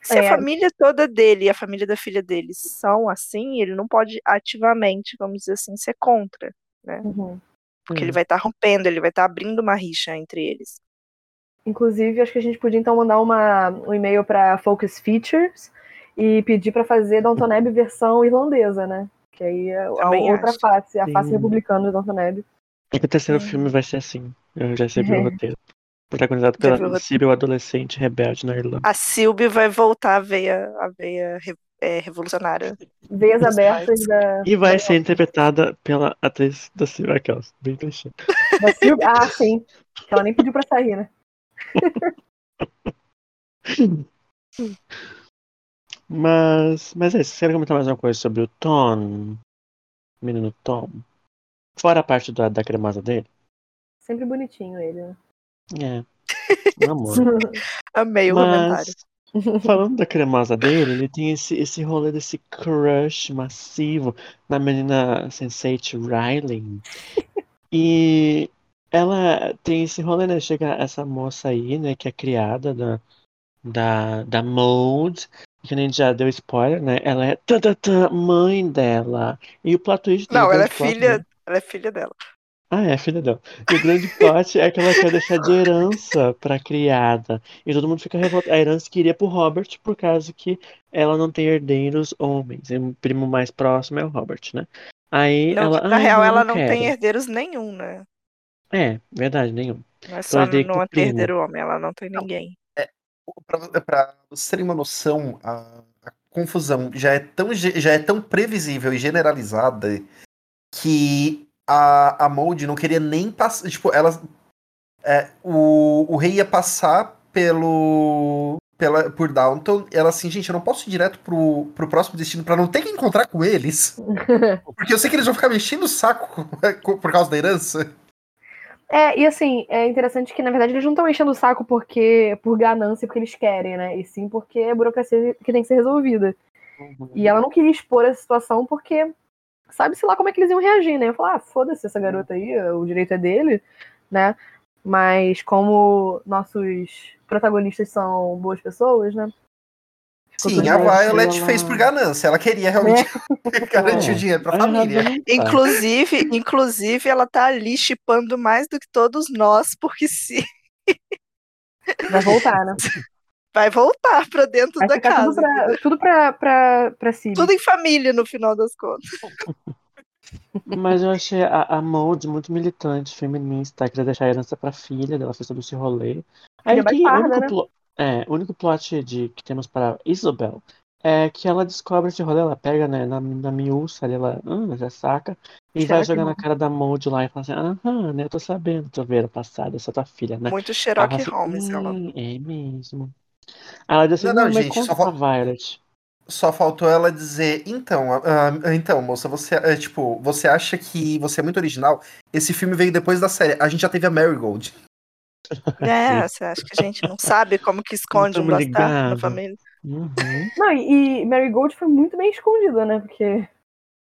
Se É. a família toda dele e a família da filha dele são assim, ele não pode ativamente, vamos dizer assim, ser contra. Uhum. Porque Hum. ele vai estar rompendo, ele vai estar abrindo uma rixa entre eles. Inclusive, acho que a gente podia então mandar uma, um e-mail para Focus Features e pedir para fazer Downton Abbey versão irlandesa, né? Que aí é a outra acho. face, a face Sim. republicana do Downton Abbey. O terceiro Hum. filme vai ser assim. Eu já sei o (laughs) É. roteiro. Protagonizado o pela roteiro. Sibyl, adolescente rebelde na Irlanda. A Sylvie vai voltar a veia, a veia é, revolucionária. Veias abertas da, E vai ser interpretada pela atriz da Sibyl aquelas. Bem clichê. da Sylvie. Ah, sim. Ela nem pediu pra sair, né? (laughs) Mas, mas é isso. Você quer comentar mais uma coisa sobre o Tom? Menino Tom? Fora a parte da, da cremosa dele? Sempre bonitinho ele, né? É. (laughs) Um amor. Amei o comentário. Mas, falando da (laughs) cremosa dele, ele tem esse, esse rolê desse crush massivo na menina Sense8 Riley. E ela tem esse rolê, né? Chega essa moça aí, né? Que é criada da, da, da Mode. Que nem já deu spoiler, né? Ela é tã, tã, tã, mãe dela. E o plot twist Não, ela é plot, filha, né? ela é filha dela. Ah, é, filha dela. E o grande plot é que ela quer deixar de herança pra criada. E todo mundo fica revoltado. A herança queria pro Robert por causa que ela não tem herdeiros homens. E o primo mais próximo é o Robert, né? Aí Não, ela. na "Ai, real, não, ela não não tem quero." herdeiros nenhum, né? É, verdade, nenhum. Não é só herdei com não o ter primo. herdeiro homem, ela não tem ninguém. Pra, pra vocês terem uma noção, a, a confusão já é, tão, já é tão previsível e generalizada que a, a Molde não queria nem passar. Tipo, ela. é, o, o rei ia passar pelo. Pela, por Downton, ela assim, gente, eu não posso ir direto pro, pro próximo destino pra não ter que encontrar com eles. (laughs) Porque eu sei que eles vão ficar mexendo o saco por causa da herança. É, e assim, é interessante que, na verdade, eles não estão enchendo o saco porque por ganância, porque eles querem, né? E sim porque é burocracia que tem que ser resolvida. E ela não queria expor essa situação porque sabe-se lá como é que eles iam reagir, né? Eu falar, ah, foda-se essa garota aí, o direito é dele, né? Mas como nossos protagonistas são boas pessoas, né? Sim, a. Violet ela- fez por ganância. Ela queria realmente (laughs) garantir É, o dinheiro pra a família. Inclusive, inclusive, ela tá ali chipando mais do que todos nós, porque se Vai voltar, né? (laughs) vai voltar pra dentro Vai da tudo casa. pra, tudo pra, pra, pra Siri. Tudo em família, no final das contas. (laughs) Mas eu achei a, a Maud muito militante, feminista, queria deixar a herança pra filha dela, fez todo esse rolê. Aí que único, né? plo- é, o único plot de, que temos para Isabel é que ela descobre esse rolê, ela pega né, na, na miúça ali, ela ah, já saca, e Será vai jogar não? na cara da Maud lá e fala assim, aham, né, eu tô sabendo, tô vendo passado, eu sou tua filha, né? Muito Ela Sherlock fala assim, Holmes, ela. "Hum, é mesmo. Ela diz assim, Não, não, não, mas gente, conta só fal- Violet. Só faltou ela dizer, então, ah, então, moça, você, é, tipo, você acha que você é muito original? Esse filme veio depois da série. A gente já teve a Marigold. (laughs) É, você acha que a gente não sabe como que esconde um bastardo na família? Uhum. Não, e, e Mary Gold foi muito bem escondida, né? Porque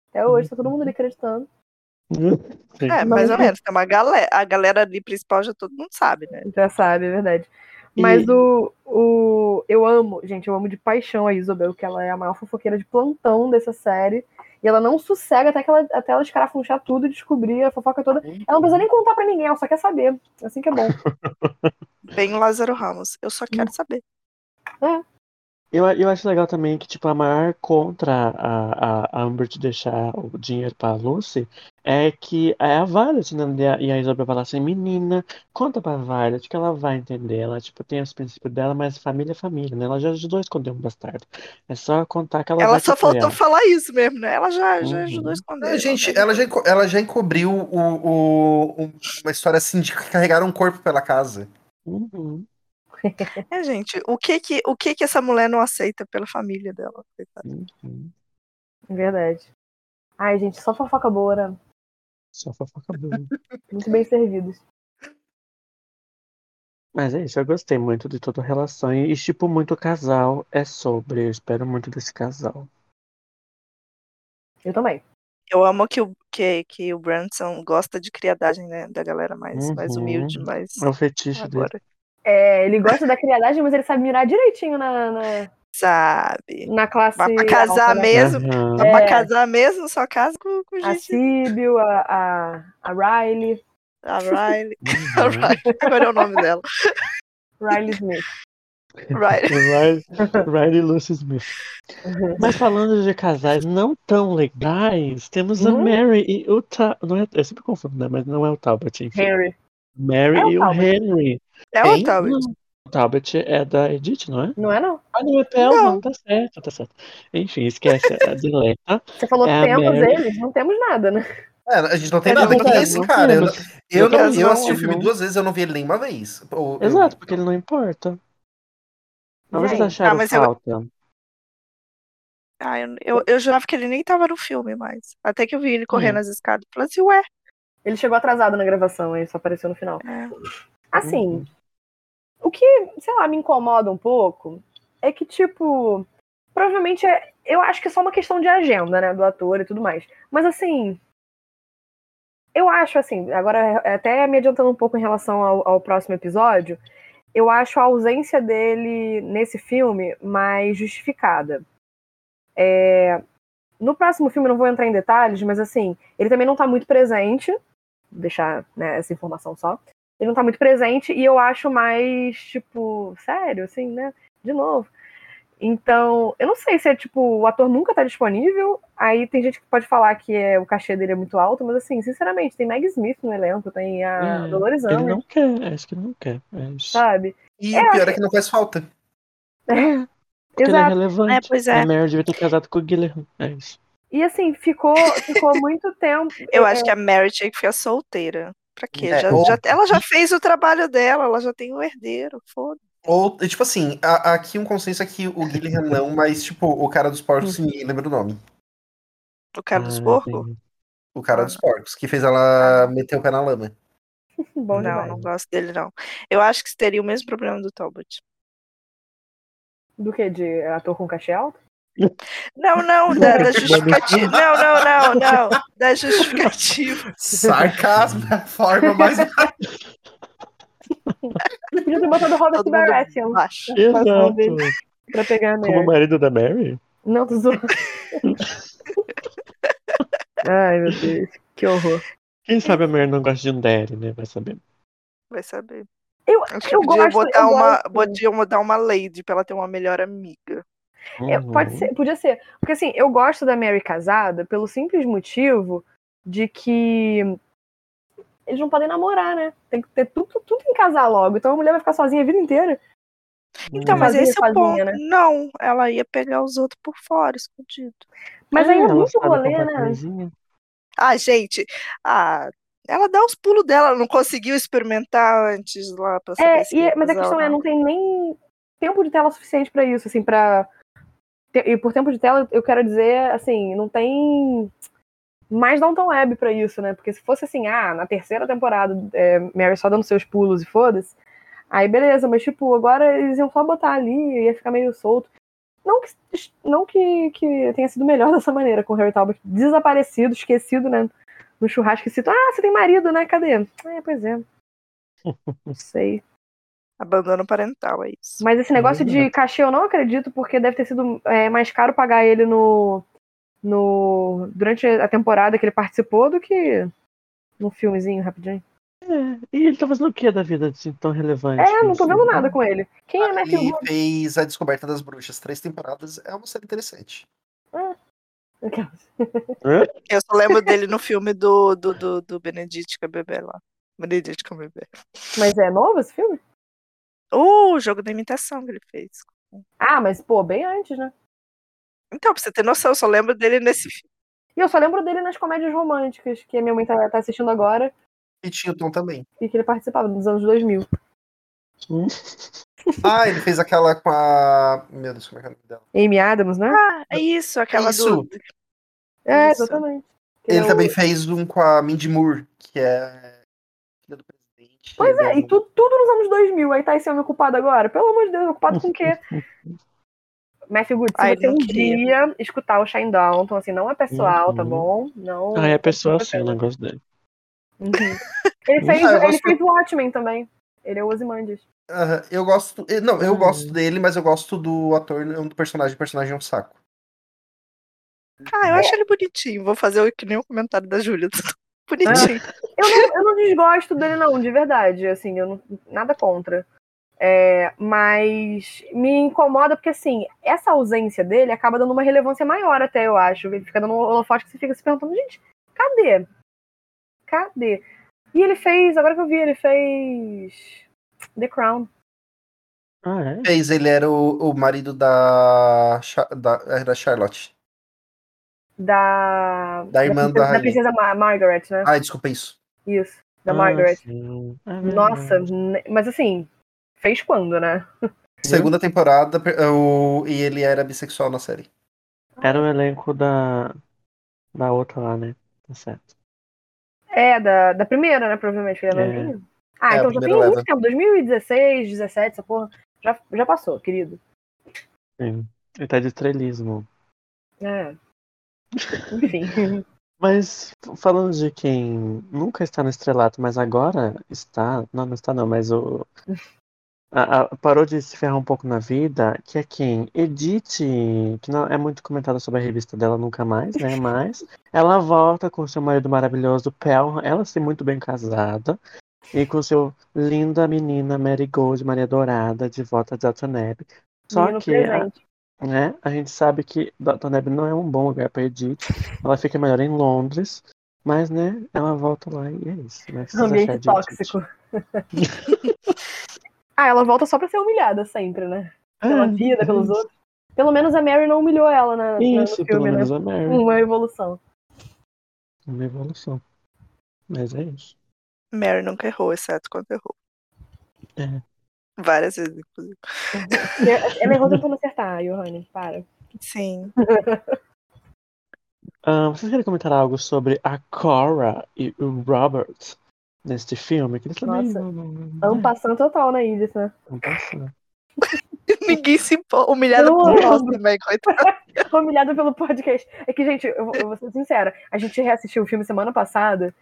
até hoje tá todo mundo ali acreditando. (laughs) É, mais ou menos. Tem uma galera, a galera ali principal já todo mundo sabe, né? Já sabe, é verdade. Mas E- o, o. Eu amo, gente, eu amo de paixão a Isabel, que ela é a maior fofoqueira de plantão dessa série. E ela não sossega até, que ela, até ela escarafunchar tudo e descobrir a fofoca toda. Ela não precisa nem contar pra ninguém, ela só quer saber. Assim que é bom. (laughs) Bem o Lázaro Ramos. Eu só quero saber. Eu, eu acho legal também que, tipo, a maior contra a, a, a Amber de deixar o dinheiro pra Lucy é que é a Violet, né? E a, Isabel fala assim, menina, conta pra Violet que ela vai entender. Ela, tipo, tem os princípios dela, mas família é família, né? Ela já ajudou a esconder um bastardo. É só contar que ela, Ela só faltou falar isso mesmo, né? Ela já, já Uhum. ajudou a esconder. Ah, gente, ela já, ela já encobriu o, o- um- uma história assim de carregar um corpo pela casa. Uhum. (laughs) É, gente, o que que, o que que essa mulher não aceita pela família dela? coitada? Uhum. É verdade. Ai, gente, só fofoca boa, né? Só fofoca boa. Muito bem servidos. Mas é isso, eu gostei muito de toda a relação. E, tipo, muito casal é sobre. Eu espero muito desse casal. Eu também. Eu amo que o, que, que o Branson gosta de criadagem, né? Da galera mais, mais Uhum. humilde, mais É o fetiche dele. agora. É, ele gosta da criadagem, mas ele sabe mirar direitinho na, na, Sabe? na classe. Mas pra casar alta, né? mesmo, Aham. mas pra É. casar mesmo, só casa com, com A gente. Sibyl, a, a, a Riley, A Riley. (laughs) A Uhum. Riley. Agora é o nome dela. Riley Smith. Riley. (laughs) Riley, Riley Lucy Smith. Mas falando de casais não tão legais, temos a Uhum. Mary e o Talbot. Não é, eu sempre confundo, né? Mas não é o Talbot, enfim. Henry. Mary É o e o Talbot. Henry. É o Talbot. O Talbot é da Edith, não é? Não é, não? Ah, não, é Pelman. Não. Tá certo, tá certo. Enfim, esquece, a deleta. Você falou É temos Mary. eles, não temos nada, né? É, a gente não tem É, nada não que tem, esse, não cara. Eu, eu, não, eu não, assisti o filme não. duas vezes, eu não vi ele nenhuma vez. Ou eu- Exato, porque ele não importa. Mas vocês acharam ah, eu- falta? Ah, eu, eu, eu jurava que ele nem tava no filme mais. Até que eu vi ele correndo É. as escadas. Falei assim, ué. Ele chegou atrasado na gravação, aí só apareceu no final. É. Assim, Uhum. O que, sei lá, me incomoda um pouco é que, tipo, provavelmente é. Eu acho que é só uma questão de agenda, né? Do ator e tudo mais. Mas assim. Eu acho, assim, agora até me adiantando um pouco em relação ao, ao próximo episódio, eu acho a ausência dele nesse filme mais justificada. É, no próximo filme, não vou entrar em detalhes, mas assim, ele também não tá muito presente. Vou deixar né, essa informação só. Ele não tá muito presente e eu acho mais, tipo, sério, assim, né? De novo. Então, eu não sei se é tipo, o ator nunca tá disponível. Aí tem gente que pode falar que é, o cachê dele é muito alto, mas assim, sinceramente, tem Meg Smith no elenco, tem a É, Dolores Ele não quer, acho que ele não quer. É isso. sabe? E É, o pior é que não faz falta. Porque ele é Exato. relevante. É, pois é. A Mary devia ter casado com o Guilherme. É isso. E assim, ficou, ficou muito tempo. Eu é, acho que a Mary tinha que ficar solteira. Pra quê? É, Já- ou- já- ela já fez o trabalho dela, ela já tem o herdeiro. Foda. Ou, tipo assim, a- aqui um consenso é que o Guilherme (laughs) não, mas, tipo, o cara dos porcos, ninguém lembra do nome. O cara dos Ah, porcos? O cara Ah. dos porcos, que fez ela meter o pé na lama. (laughs) Bom não, demais. não gosto dele, não. Eu acho que teria o mesmo problema do Talbot. Do que? De ator com cachê alto? Não, não, (laughs) da, da justificativa. Não, (laughs) não, não, não. Da justificativa. Sarcasmo é a forma mais. (laughs) Podia ter botado o Robert Baratheon. Exato. pra pegar a Como Mary. marido da Mary? Não, zoando. Ai, meu Deus. Que horror. Quem sabe a Mary não gosta de um daddy, né? Vai saber. Vai saber. Eu, Acho que eu podia gosto, botar eu uma, gosto. podia mudar uma lady pra ela ter uma melhor amiga. É, pode Uhum. ser, podia ser. Porque assim, eu gosto da Mary casada pelo simples motivo de que eles não podem namorar, né? Tem que ter tudo, tudo em casar logo. Então a mulher vai ficar sozinha a vida inteira. Então, mas esse é o ponto. né? Não, ela ia pegar os outros por fora, escondido. Mas É, ainda é muito rolê, né? Ah, gente, ah, ela dá os pulos dela, ela não conseguiu experimentar antes lá pra saber É, se e- ia mas a questão é, não tem nem tempo de tela suficiente pra isso, assim, pra. E por tempo de tela, eu quero dizer, assim, não tem mais Downton Web pra isso, né? Porque se fosse assim, ah, na terceira temporada, é, Mary só dando seus pulos e foda-se, aí beleza, mas tipo, agora eles iam só botar ali, ia ficar meio solto. Não que, não que, que tenha sido melhor (laughs) dessa maneira, com o Harry Talbot desaparecido, esquecido, né? No churrasco e cito, ah, você tem marido, né? Cadê? É, pois é. Não (laughs) sei. Abandono parental, é isso. Mas esse negócio de Verdade. cachê eu não acredito, porque deve ter sido é, mais caro pagar ele no, no. durante a temporada que ele participou do que no filmezinho rapidinho. É, e ele tá fazendo o que da vida assim, tão relevante? É, não tô assim? vendo nada com ele. Quem é Matthew Ele fez A Descoberta das Bruxas, três temporadas. É uma série interessante. Hã? Eu só lembro dele no filme do, do, do, do Benedict Cumberbatch lá. Benedict Cumberbatch. Mas é novo esse filme? Uh, o jogo da imitação que ele fez. Ah, mas pô, bem antes, né? Então, pra você ter noção, eu só lembro dele nesse filme. E eu só lembro dele nas comédias românticas, que a minha mãe tá, tá assistindo agora, E tinha o Tom também. e que ele participava nos anos 2000. Hum? (laughs) Ah, ele fez aquela com a. Meu Deus, como é que é o nome dela? Amy Adams, né? Ah, é isso, aquela Isso. do. é, isso. exatamente. Que Ele é o- também fez um com a Mindy Moore, que é. Pois é, e tu- tudo nos anos 2000. Aí tá esse homem ocupado agora. Pelo amor de Deus, ocupado com o quê? (laughs) Matthew Good, se Ai, você um queria. dia escutar o Shine Down, assim, não é pessoal, tá Uhum. bom? Não. Ah, é pessoa não assim, o negócio dele. Uhum. (laughs) Ele fez, Ah, eu ele gosto- fez o Watchmen também. Ele é o Ozymandias. Aham, eu gosto. eh, Não, eu Hum. gosto dele, mas eu gosto do ator, não do personagem. O personagem é um saco. Ah, eu acho ele bonitinho. Vou fazer o- que nem o comentário da Júlia. (laughs) Bonitinho. (laughs) Eu não, eu não desgosto dele, não, de verdade. Assim, eu não, nada contra. É, mas me incomoda porque, assim, essa ausência dele acaba dando uma relevância maior, até eu acho. Ele fica dando um holofote que você fica se perguntando, gente, cadê? Cadê? E ele fez, agora que eu vi, ele fez The Crown. Ah, é? Fez, ele era o, o marido da, da, era Charlotte. Da. Da irmã da princesa, rainha. princesa Ma- Margaret, né? Ai, desculpa isso. Isso, da Ah, Margaret. sim. É Nossa, mas assim, fez quando, né? (laughs) Segunda temporada, o, e ele era bissexual na série. Era o elenco da, da outra lá, né? Tá certo. É, da, da primeira, né? Provavelmente, que ele é É. novinho. Ah, É, então já tem leva. muito tempo, 2016, 17, essa porra. Já, já passou, querido. Sim. Ele tá de estrelismo. É. Enfim. (laughs) Mas falando de quem nunca está no estrelato, mas agora está. Não, não está não, mas o. a- a- parou de se ferrar um pouco na vida, que é quem? Edith, que não é muito comentada sobre a revista dela nunca mais, né? (laughs) Mas ela volta com seu marido maravilhoso, Pel, ela sim muito bem casada, e com seu linda menina Mary Gold, Maria Dourada, de volta de Altaneb. Só Menino que presente. Né? A gente sabe que Abbey não é um bom lugar pra Edith. Ela fica melhor em Londres. Mas, né, ela volta lá e é isso. Né? Achar Ambiente tóxico. (laughs) ah, ela volta só pra ser humilhada sempre, né? Pela É, vida, pelos isso. outros. Pelo menos a Mary não humilhou ela na, Isso, no pelo filme, né? menos a Mary. Uma evolução. Uma evolução. Mas é isso. Mary nunca errou, exceto quando errou. É. Várias vezes, inclusive. (laughs) Ela errou tentando acertar, Johanny. Para. Sim. Ah, vocês querem comentar algo sobre a Cora e o Robert neste filme? Que eles também não, não, não, né, passando total na Edith, né? não passam. (laughs) Ninguém se importa. Humilhada Eu por amo. nós também, coitada. (laughs) Humilhada pelo podcast. É que, gente, eu, eu vou ser sincera. A gente reassistiu o filme semana passada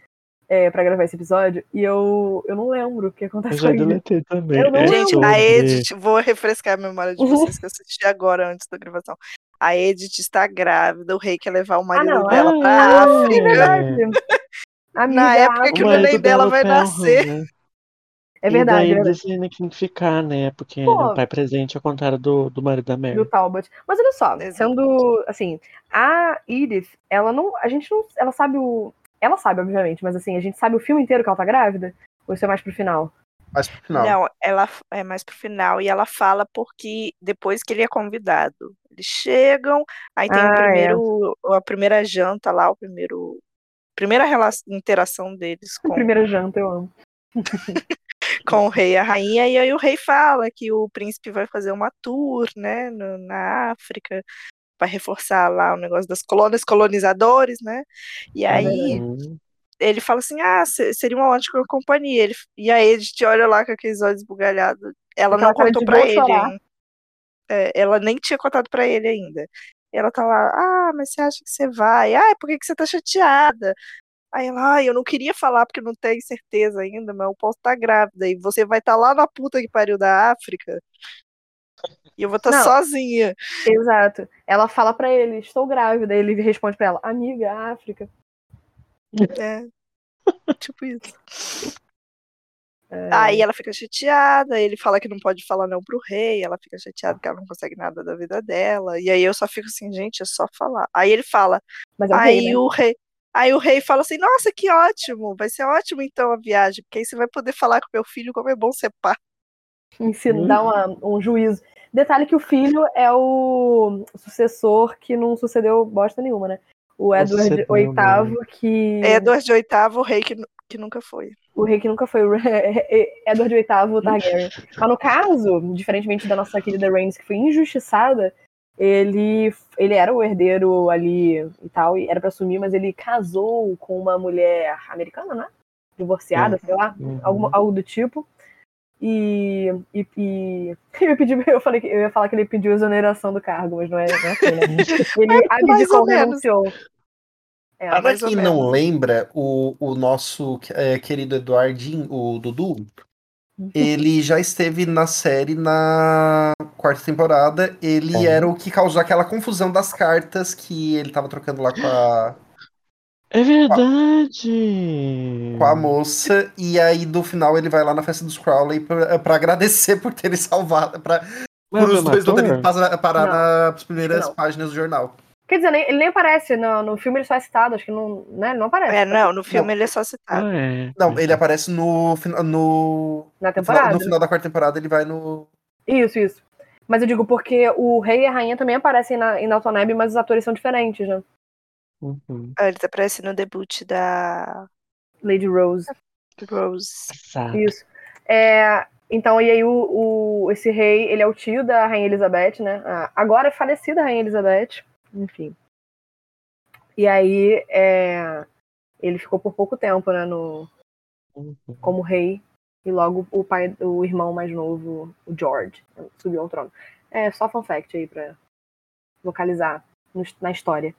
é, pra gravar esse episódio e eu, eu não lembro o que Eu acontece já deletei também. Eu não É. Gente, sobre- a Edith, vou refrescar a memória de vocês que eu assisti agora antes da gravação. A Edith está grávida, o rei quer levar o marido não, dela ah, pra é. África. É verdade. (laughs) Amiga, Na época que o marido neném dela vai Pelham, nascer. né? é verdade, E é daí verdade. eles têm que ficar, né? Porque Pô. é um pai presente ao contrário do, do marido da Mary. do Talbot. Mas olha só, Exato. sendo assim, a Edith, ela não, a gente não, ela sabe o, ela sabe obviamente, mas assim, a gente sabe o filme inteiro que ela tá grávida? Ou isso é mais pro final? Mas pro final. Não, ela é mais pro final e ela fala porque depois que ele é convidado. Eles chegam, aí tem Ah, o é. primeiro, a primeira janta lá, o primeiro, primeira relação, interação deles com, Primeira janta, eu amo. (laughs) com o rei e a rainha, e aí o rei fala que o príncipe vai fazer uma tour, né, no- na África, para reforçar lá o negócio das colônias, colonizadores, né, e aí Hum, ele fala assim, ah, se- seria uma ótima companhia, ele, e aí a gente olha lá com aqueles olhos esbugalhados, ela não contou vou ele. É, ela nem tinha contado pra ele ainda. Ela tá lá, ah, mas você acha que você vai? Ah, por que que você tá chateada? Aí ela, ah, eu não queria falar porque não tenho certeza ainda, mas eu posso estar grávida. E você vai estar lá na puta que pariu da África. E eu vou estar Não. sozinha. Exato. Ela fala pra ele, estou grávida, ele responde pra ela, amiga, África. É. (laughs) Tipo isso. É, Aí ela fica chateada, ele fala que não pode falar não pro rei, ela fica chateada que ela não consegue nada da vida dela. E aí eu só fico assim, gente, é só falar. Aí ele fala, é o aí rei, né? o rei, aí o rei fala assim, nossa, que ótimo, vai ser ótimo então a viagem, porque aí você vai poder falar com meu filho como é bom ser pai. Ensina, Hum. dá uma- um juízo. Detalhe que o filho é o sucessor que não sucedeu bosta nenhuma, né? O Edward VIII, que. É Edward de oitavo, o rei que, que nunca foi. O rei que nunca foi o Edward VIII Targaryen. Mas no caso, diferentemente da nossa querida Rhaenys, que foi injustiçada, ele, ele era o herdeiro ali e tal, e era pra assumir, mas ele casou com uma mulher americana, né? Divorciada, sei lá, Uhum. alguma- algo do tipo. E, e, e (laughs) eu, pedi, eu, falei que, eu ia falar que ele pediu exoneração do cargo, mas não é, não é assim, né? (laughs) Ele abdicou, renunciou. É, Para quem não lembra, o, o nosso é, querido Eduardinho, o Dudu, ele já esteve na série na quarta temporada. Ele é. era o que causou aquela confusão das cartas que ele tava trocando lá com a. É verdade! Com a moça. E aí, no final, ele vai lá na festa dos Crowley pra, pra agradecer por terem salvado. Pra, por os dois não terem parar nas primeiras não. páginas do jornal. Quer dizer, ele nem aparece no, no filme, ele só é citado, acho que não, né, não aparece. É, não, no filme não. ele é só citado. Ah, é. Não, ele aparece no, no. Na temporada. No final, no final da quarta temporada ele vai no. Isso, isso. Mas eu digo porque o rei e a rainha também aparecem na, em Dalton Abbey, mas os atores são diferentes, né? Uhum. Ah, eles aparecem no debut da. Lady Rose. Rose. Exato. Isso. É, então, e aí o, o, esse rei, ele é o tio da Rainha Elizabeth, né? A agora é falecida Rainha Elizabeth enfim. E aí é, ele ficou por pouco tempo, né, no, uhum. como rei, e logo o pai, o irmão mais novo, o George, subiu ao trono. É só fun fact aí pra localizar no, na história.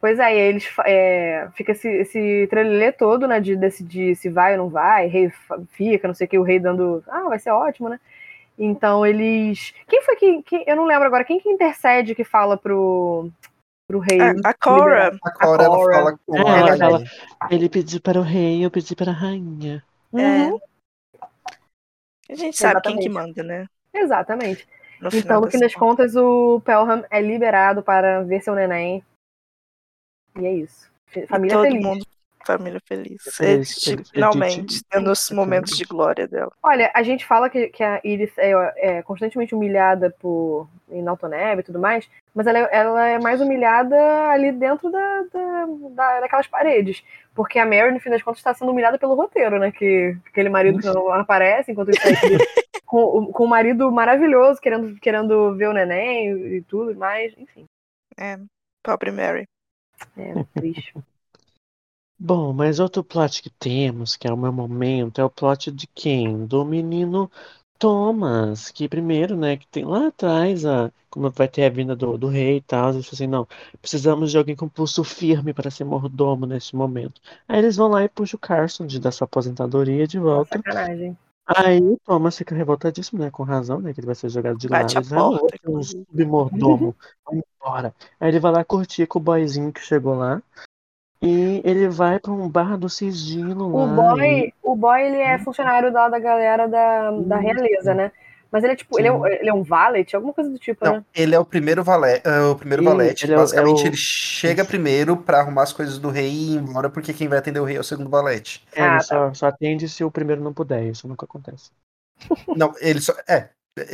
Pois é, eles é, fica esse, esse trelelê todo, né, de decidir se vai ou não vai, rei fica, não sei o que, o rei dando, ah, vai ser ótimo, né? Então eles. Quem foi que. que eu não lembro agora. Quem que intercede que fala pro, pro rei? A, a Cora. A Cora, ela fala com é, ela fala, Ele pediu para o rei, eu pedi para a rainha. É. Uhum. A gente sabe Exatamente. quem que manda, né? Exatamente. No então, no fim das contas, o Pelham é liberado para ver seu neném. E é isso. Família todo feliz. mundo família feliz. feliz é, finalmente, tendo os momentos de glória dela. Olha, a gente fala que, que a Iris é, é constantemente humilhada por em Neve e tudo mais, mas ela, é, ela é mais humilhada ali dentro da, da, da, daquelas paredes. Porque a Mary, no fim das contas, está sendo humilhada pelo roteiro, né? Que aquele marido que não aparece enquanto ele está (laughs) com, com um marido maravilhoso, querendo, querendo ver o neném e tudo mais, enfim. É, pobre Mary. É, triste. Bom, mas outro plot que temos, que é o meu momento, é o plot de quem? Do menino Thomas, que primeiro, né, que tem lá atrás, a, como vai ter a vinda do, do rei e tal, eles assim, não, precisamos de alguém com pulso firme para ser mordomo nesse momento. Aí eles vão lá e puxam o Carson de, da sua aposentadoria de volta. Sacanagem. Aí o Thomas fica revoltadíssimo, né, com razão, né, que ele vai ser jogado de lado. Ele vai, um submordomo, vai embora. Aí ele vai lá curtir com o boyzinho que chegou lá. E ele vai para um bar do sigilo o lá. Boy, e... O boy, ele é funcionário da, da galera da, da realeza, né? Mas ele é tipo, ele é, um, ele é um valet, alguma coisa do tipo, Não, né? ele é o primeiro valet, uh, o primeiro valete. Ele Basicamente, é o... ele chega primeiro para arrumar as coisas do rei e ir embora, porque quem vai atender o rei é o segundo valete. É, ah, ele tá. só, só atende se o primeiro não puder, isso nunca acontece. (laughs) Não, ele só. É,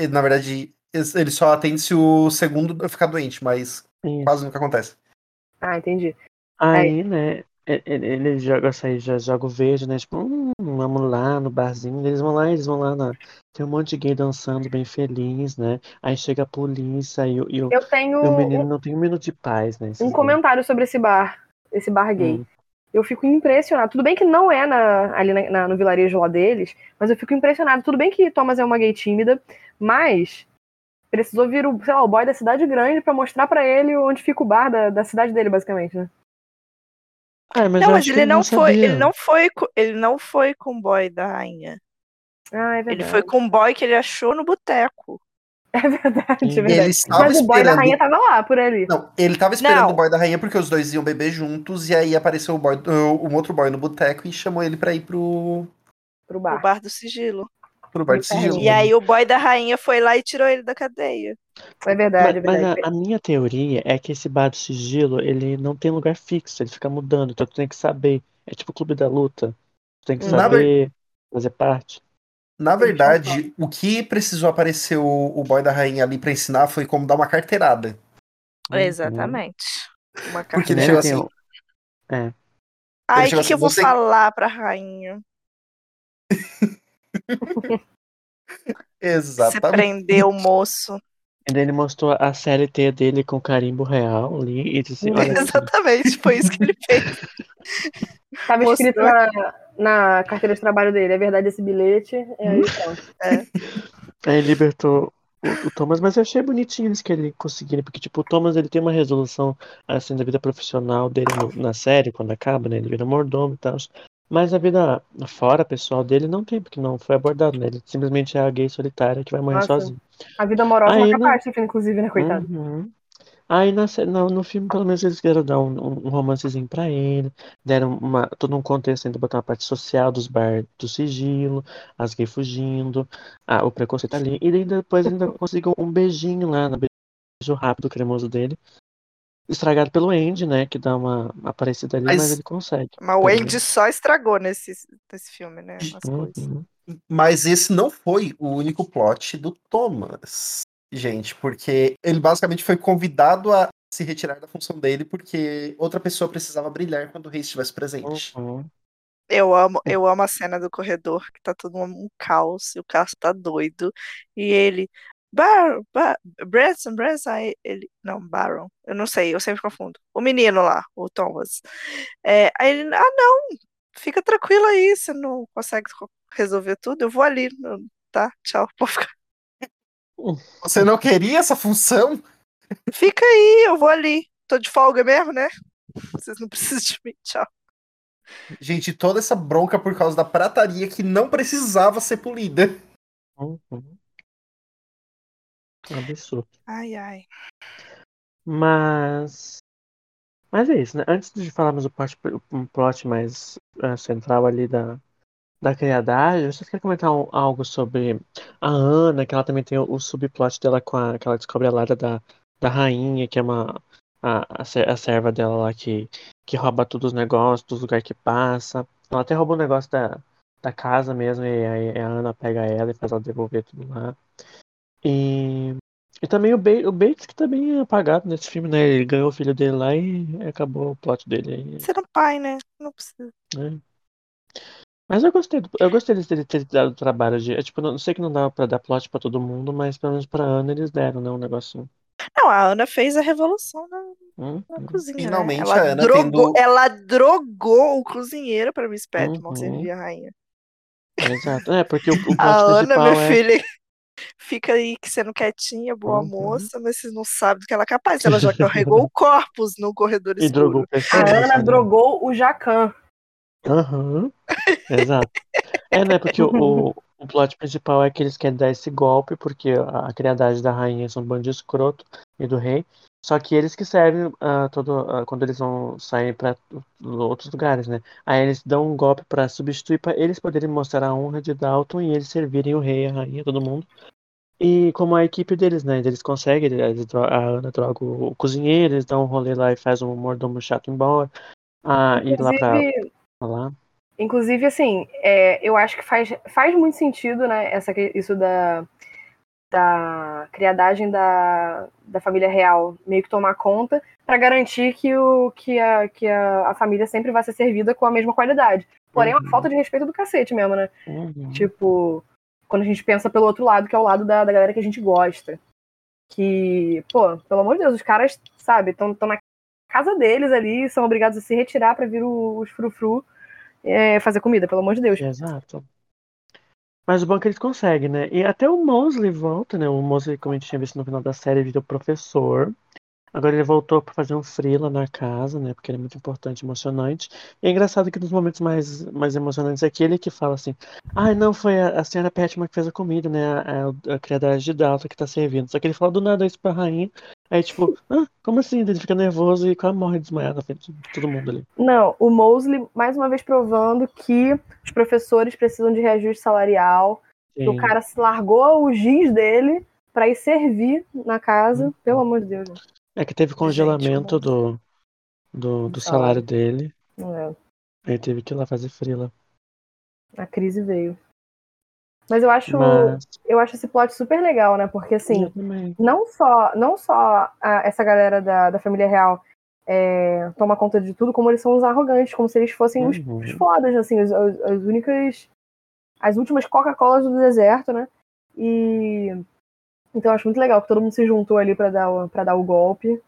na verdade, ele só atende se o segundo ficar doente, mas isso. quase nunca acontece. Ah, entendi. Aí, né, ele joga aí, já joga o verde, né? Tipo, hum, vamos lá no barzinho. Eles vão lá, eles vão lá na. Tem um monte de gay dançando bem feliz, né? Aí chega a polícia e, e, o, eu tenho e o menino não tem um minuto de paz, né? Um comentário sobre esse bar, esse bar gay. Hum. Eu fico impressionado. Tudo bem que não é na, ali na, na, no vilarejo lá deles, mas eu fico impressionado. Tudo bem que Thomas é uma gay tímida, mas precisou vir o, sei lá, o boy da cidade grande para mostrar para ele onde fica o bar da, da cidade dele, basicamente, né? É, mas não, mas ele não, não foi, ele não foi, ele não foi com o boy da rainha. Ah, é verdade. Ele foi com o boy que ele achou no boteco. (laughs) É verdade, é verdade. Mas o boy da rainha tava lá, por ali. Não, ele tava esperando não. o boy da rainha porque os dois iam beber juntos e aí apareceu o boy, um outro boy no boteco e chamou ele pra ir pro... Pro bar. Pro bar do sigilo. Pro bar do sigilo. E aí o boy da rainha foi lá e tirou ele da cadeia. É verdade, mas, é verdade. Mas a, a, minha teoria é que esse bar do sigilo, ele não tem lugar fixo, ele fica mudando, então tu tem que saber. É tipo o clube da luta. Tu tem que saber ver... fazer parte. Na verdade, o que precisou aparecer o, o boy da rainha ali pra ensinar foi como dar uma carteirada. Uhum. Exatamente. Uma carteirada. Porque ele chegou assim. É. Ai, o que, assim, que eu vou você... falar pra rainha? (laughs) Exatamente. Você prendeu o moço. E daí ele mostrou a CLT dele com carimbo real ali e disse, olha aqui. Exatamente, foi isso que ele (laughs) fez. Tava Mostrou escrito na, na carteira de trabalho dele, é verdade esse bilhete, aí pronto. Aí libertou o, o Thomas, mas eu achei bonitinho isso que ele conseguiu, porque tipo, o Thomas ele tem uma resolução assim da vida profissional dele no- na série, quando acaba, né? Ele vira mordomo e tal. Mas a vida fora, pessoal dele, não tem, porque não foi abordado, né? Ele simplesmente é a gay solitária que vai morrer Nossa. sozinho. A vida amorosa é uma catástrofe, inclusive, né, coitado? Uhum. Aí na, no, no filme, pelo menos, eles queriam dar um, um, um romancezinho pra ele, deram uma, todo um contexto ainda, botar uma parte social dos bar do sigilo, as gays fugindo, ah, o preconceito ali, e daí depois ainda conseguiu um beijinho lá, no beijo rápido, cremoso dele, estragado pelo Andy, né, que dá uma aparecida ali, mas, Mas- ele consegue. Mas o Andy só estragou nesse, nesse filme, né? Uhum. Mas esse não foi o único plot do Thomas, gente, porque ele basicamente foi convidado a se retirar da função dele porque outra pessoa precisava brilhar quando o rei estivesse presente. Uhum. Eu amo, eu amo a cena do corredor, que tá todo um caos, e o Caos tá doido, e ele, Bar, Bar, Branson, Branson, aí ele, não, Baron, eu não sei, eu sempre confundo. O menino lá, o Thomas. É, aí ele, ah, não, fica tranquilo aí, você não consegue co- resolver tudo, eu vou ali, não- tá? Tchau, (laughs) pode ficar. Você não queria essa função? Fica aí, eu vou ali. Tô de folga mesmo, né? Vocês não (laughs) precisam de mim, tchau. Gente, toda essa bronca por causa da prataria que não precisava ser polida. Uhum. Absurdo. Ai, ai. Mas. Mas é isso, né? Antes de falarmos do plot, um plot mais eh, central ali da, da criadagem, vocês querem comentar um- algo sobre a Ana, que ela também tem o, o subplot dela com a, que ela descobre a Lara da, da rainha, que é uma a, a, ser- a serva dela lá que, que rouba todos os negócios, dos lugares que passa. Ela até rouba o negócio da, da casa mesmo, e aí a Ana pega ela e faz ela devolver tudo lá. E, e também o, Ba- o Bates, que também é apagado nesse filme, né? Ele ganhou o filho dele lá e acabou o plot dele aí. Sendo pai, né? Não precisa. né? Mas eu gostei, do- eu gostei terem ter dado o trabalho de. é, tipo, não não sei que não dava pra dar plot pra todo mundo, mas pelo menos pra Ana eles deram, né? Um negocinho. Não, a Ana fez a revolução na, Hum, na hum. cozinha, Finalmente né? Ela a Ana drogou, tendo- ela drogou o cozinheiro pra Miss Petmore Uhum. servir a rainha. Exato. É, porque o, o (laughs) plot A Ana, minha é. filha, fica aí que sendo quietinha, boa Uhum. moça, mas vocês não sabem do que ela é capaz. Ela já (laughs) carregou o corpus no corredor E drogou o escuro. pessoal. A Ana né? drogou o Jacan. Aham. Exato. É, né? Porque o, o, o plot principal é que eles querem dar esse golpe, porque a, a criadagem da rainha são um bando de escroto e do rei. Só que eles que servem ah, todo, ah, quando eles vão sair para outros lugares, né? Aí eles dão um golpe para substituir, para eles poderem mostrar a honra de Dalton e eles servirem o rei, a rainha, todo mundo. E como a equipe deles, né? Eles conseguem, eles, a Ana droga o cozinheiro, eles dão um rolê lá e faz um mordomo chato embora. Ah, ir lá pra Inclusive, falar. inclusive assim, é, eu acho que faz, faz muito sentido, né? Essa, isso da, da criadagem da, da família real meio que tomar conta para garantir que, o, que, a, que a, a família sempre vai ser servida com a mesma qualidade. Porém, é uma Uhum. falta de respeito do cacete mesmo, né? Uhum. Tipo, quando a gente pensa pelo outro lado, que é o lado da, da galera que a gente gosta. Que, pô, pelo amor de Deus, os caras, sabe, estão na casa deles ali, são obrigados a se retirar pra vir os frufru é, fazer comida, pelo amor de Deus. Exato. Mas o que eles conseguem, né? E até o Mosley volta, né? O Mosley, como a gente tinha visto no final da série, virou professor. Agora ele voltou pra fazer um freela na casa, né? Porque ele é muito importante, emocionante. E é engraçado que nos momentos mais, mais emocionantes é aquele que fala assim: Ah, não, foi a, a senhora Petman que fez a comida, né? A, a, a criadora de Dalton que tá servindo. Só que ele fala do nada isso pra rainha. Aí, tipo, ah, como assim? Ele fica nervoso e quase morre desmaiado na frente de todo mundo ali. Não, o Mosley, mais uma vez provando que os professores precisam de reajuste salarial, o cara se largou o giz dele pra ir servir na casa, Uhum. pelo amor de Deus. Né? É que teve congelamento do, do, do salário Salário. dele. É. Aí teve que ir lá fazer freela. A crise veio. Mas eu acho, Mas. eu acho esse plot super legal, né? Porque assim, não só, não só a- essa galera da, da família real é, toma conta de tudo, como eles são os arrogantes, como se eles fossem os, Uhum. os fodas, assim, os- os- as únicas. As últimas Coca-Colas do deserto, né? E Então acho muito legal que todo mundo se juntou ali pra dar, o- pra dar o golpe.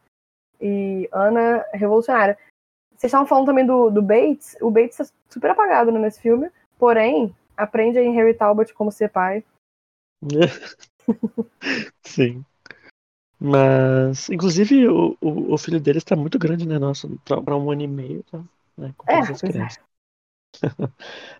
E Ana é revolucionária. Vocês estavam falando também do, do Bates. O Bates tá super apagado né, nesse filme. Porém, aprende em Harry Talbot como ser pai. (laughs) Sim. Mas, inclusive, o, o, o filho deles tá muito grande, né? Nossa, pra, pra um ano e meio, tá? Né, com É, todas as pois é. crianças. (laughs)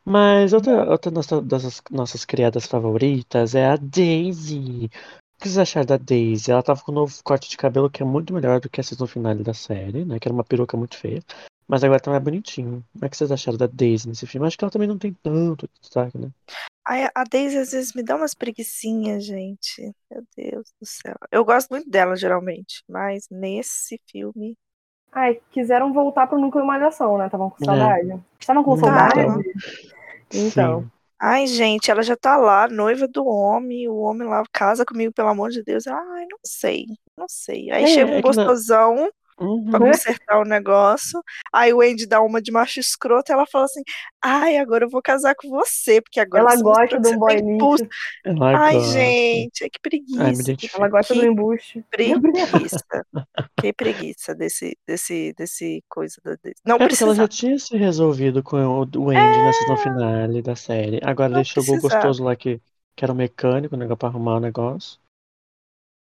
Mas outra, outra nossa, das nossas criadas favoritas é a Daisy. O que vocês acharam da Daisy? Ela tava com um novo corte de cabelo que é muito melhor do que essa no final da série, né? Que era uma peruca muito feia. Mas agora tá mais bonitinho. Como é que vocês acharam da Daisy nesse filme? Acho que ela também não tem tanto destaque, né? Ai, a Daisy às vezes me dá umas preguiçinhas, gente. Meu Deus do céu. Eu gosto muito dela, geralmente, mas nesse filme. Ai, quiseram voltar pro núcleo malhação, né? Estavam com É. saudade. Estavam com saudade? Então. Sim. Ai, gente, ela já tá lá, noiva do homem, o homem lá casa comigo, pelo amor de Deus. Ai, não sei, não sei. Aí É, chega um é gostosão Uhum. pra consertar o negócio. Aí o Andy dá uma de macho escroto e ela fala assim: Ai, agora eu vou casar com você, porque agora Ela gosta um você boy tem pulso." lixo. Ela Ai, gosta. gente, que preguiça. Ai. Ela gosta Que do embuste. (laughs) preguiça. que preguiça desse, desse, desse coisa. Desse- Não É porque ela já tinha se resolvido com o Andy na season finale da série. Agora Não ele chegou o precisava. gostoso lá que, que era o mecânico, o negócio pra arrumar o negócio.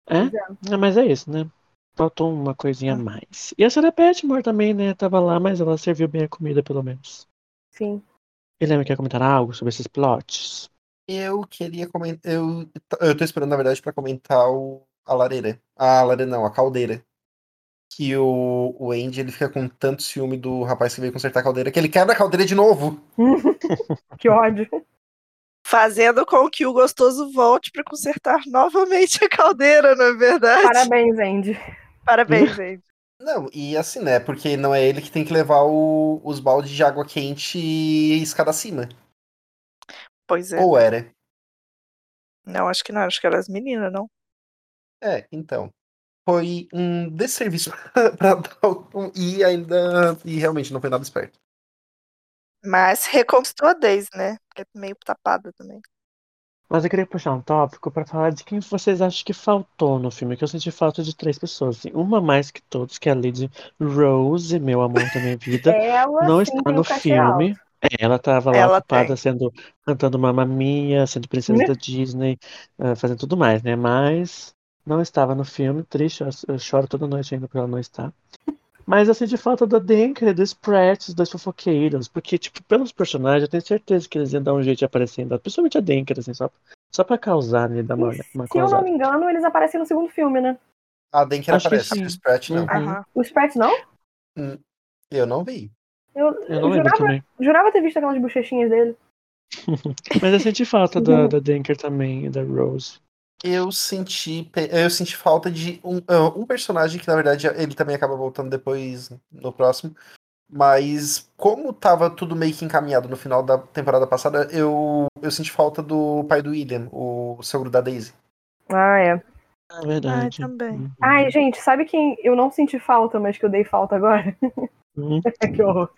É? É, mas é isso, né? Faltou uma coisinha a Ah. mais. E a Sarah Petmore também, né? Tava lá, mas ela serviu bem a comida, pelo menos. Sim. E lembra que ia comentar algo sobre esses plots? Eu queria comentar. Eu, eu tô esperando, na verdade, pra comentar o, a lareira. A lareira não, a caldeira. Que o, o Andy ele fica com tanto ciúme do rapaz que veio consertar a caldeira que ele quebra a caldeira de novo. (laughs) Que ódio. Fazendo com que o gostoso volte pra consertar novamente a caldeira, não é verdade? Parabéns, Andy. Parabéns, (laughs) gente. Não, e assim, né? Porque não é ele que tem que levar o- os baldes de água quente e escada acima. Pois é. Ou era. Não, acho que não. Acho que eram as meninas, não. É, então. Foi um desserviço (laughs) pra Dalton e ainda. E realmente não foi nada esperto. Mas reconquistou a Daisy, né? Porque é meio tapada também. Mas eu queria puxar um tópico pra falar de quem vocês acham que faltou no filme. Que eu senti falta de três pessoas. assim. Uma mais que todos, que é a Lady Rose, meu amor da minha vida. Ela não está no filme. alto. Ela estava lá Ela ocupada tem. sendo cantando Mamma Mia, sendo princesa Né? da (laughs) Disney, eh, fazendo tudo mais, né? Mas não estava no filme. Triste, eu, eu choro toda noite ainda por ela não estar. Mas eu senti falta da Denker, dos Pratt, das fofoqueiras, porque, tipo, pelos personagens, eu tenho certeza que eles iam dar um jeito de aparecer ainda, principalmente a Denker, assim, só, só pra causar, né? Dar uma, E, uma se eu não causada. me engano, eles aparecem no segundo filme, né? A Denker Acho que aparece, o Sprat não. Uhum. Aham. O Sprite não? Eu não vi. Eu, Eu eu não lembro jurava, também. jurava ter visto aquelas bochechinhas dele. (laughs) Mas eu senti falta da, da Denker também e da Rose. Eu senti, eu senti falta de um, ah, um personagem que, na verdade, ele também acaba voltando depois no próximo. Mas como tava tudo meio que encaminhado no final da temporada passada, eu, eu senti falta do pai do William, o sogro da Daisy. Ah, é. É verdade. também. Uhum. Ai, gente, sabe quem eu não senti falta, mas que eu dei falta agora? Uhum. (laughs) que horror.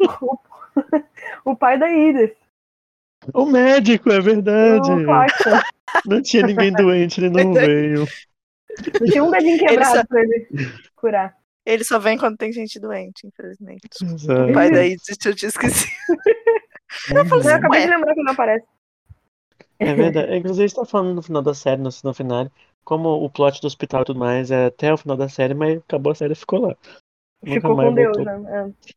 O, o pai da Edith. O médico, é verdade. O. Não tinha ninguém doente, ele não (laughs) veio. Não tinha um dedinho quebrado só- pra ele curar. Ele só vem quando tem gente doente, infelizmente. Exato. O pai da Edith, eu tinha esquecido. (laughs) Eu Uhum. acabei Ué. de lembrar que ele não aparece. É verdade. Inclusive, a gente tá falando no final da série, no, no final, como o plot do hospital e tudo mais é até o final da série, mas acabou a série e ficou lá. Ficou com Deus, voltou. né? É.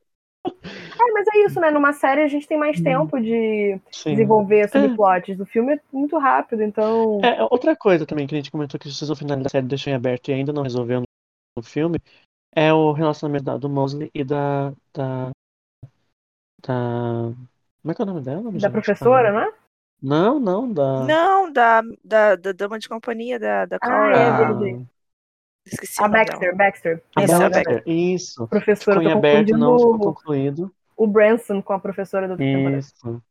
Ah, mas é isso, né? Numa série a gente tem mais Hum. tempo de Sim. desenvolver subplots. O filme é muito rápido, então. É, outra coisa também que a gente comentou que o final da série deixou em aberto e ainda não resolveu no filme é o relacionamento da- do Mosley e da. da. da. Como é que é o nome dela? Da professora, né? Não, não, da. Não, da, da, da dama de companhia da, da Ah, Cora. é Ah, verdade. Esqueci A Baxter. Baxter. a Isso, a Baxter, Isso. Professora, Ficou em aberto, não o, concluído. o Branson com a professora outra temporada. Isso.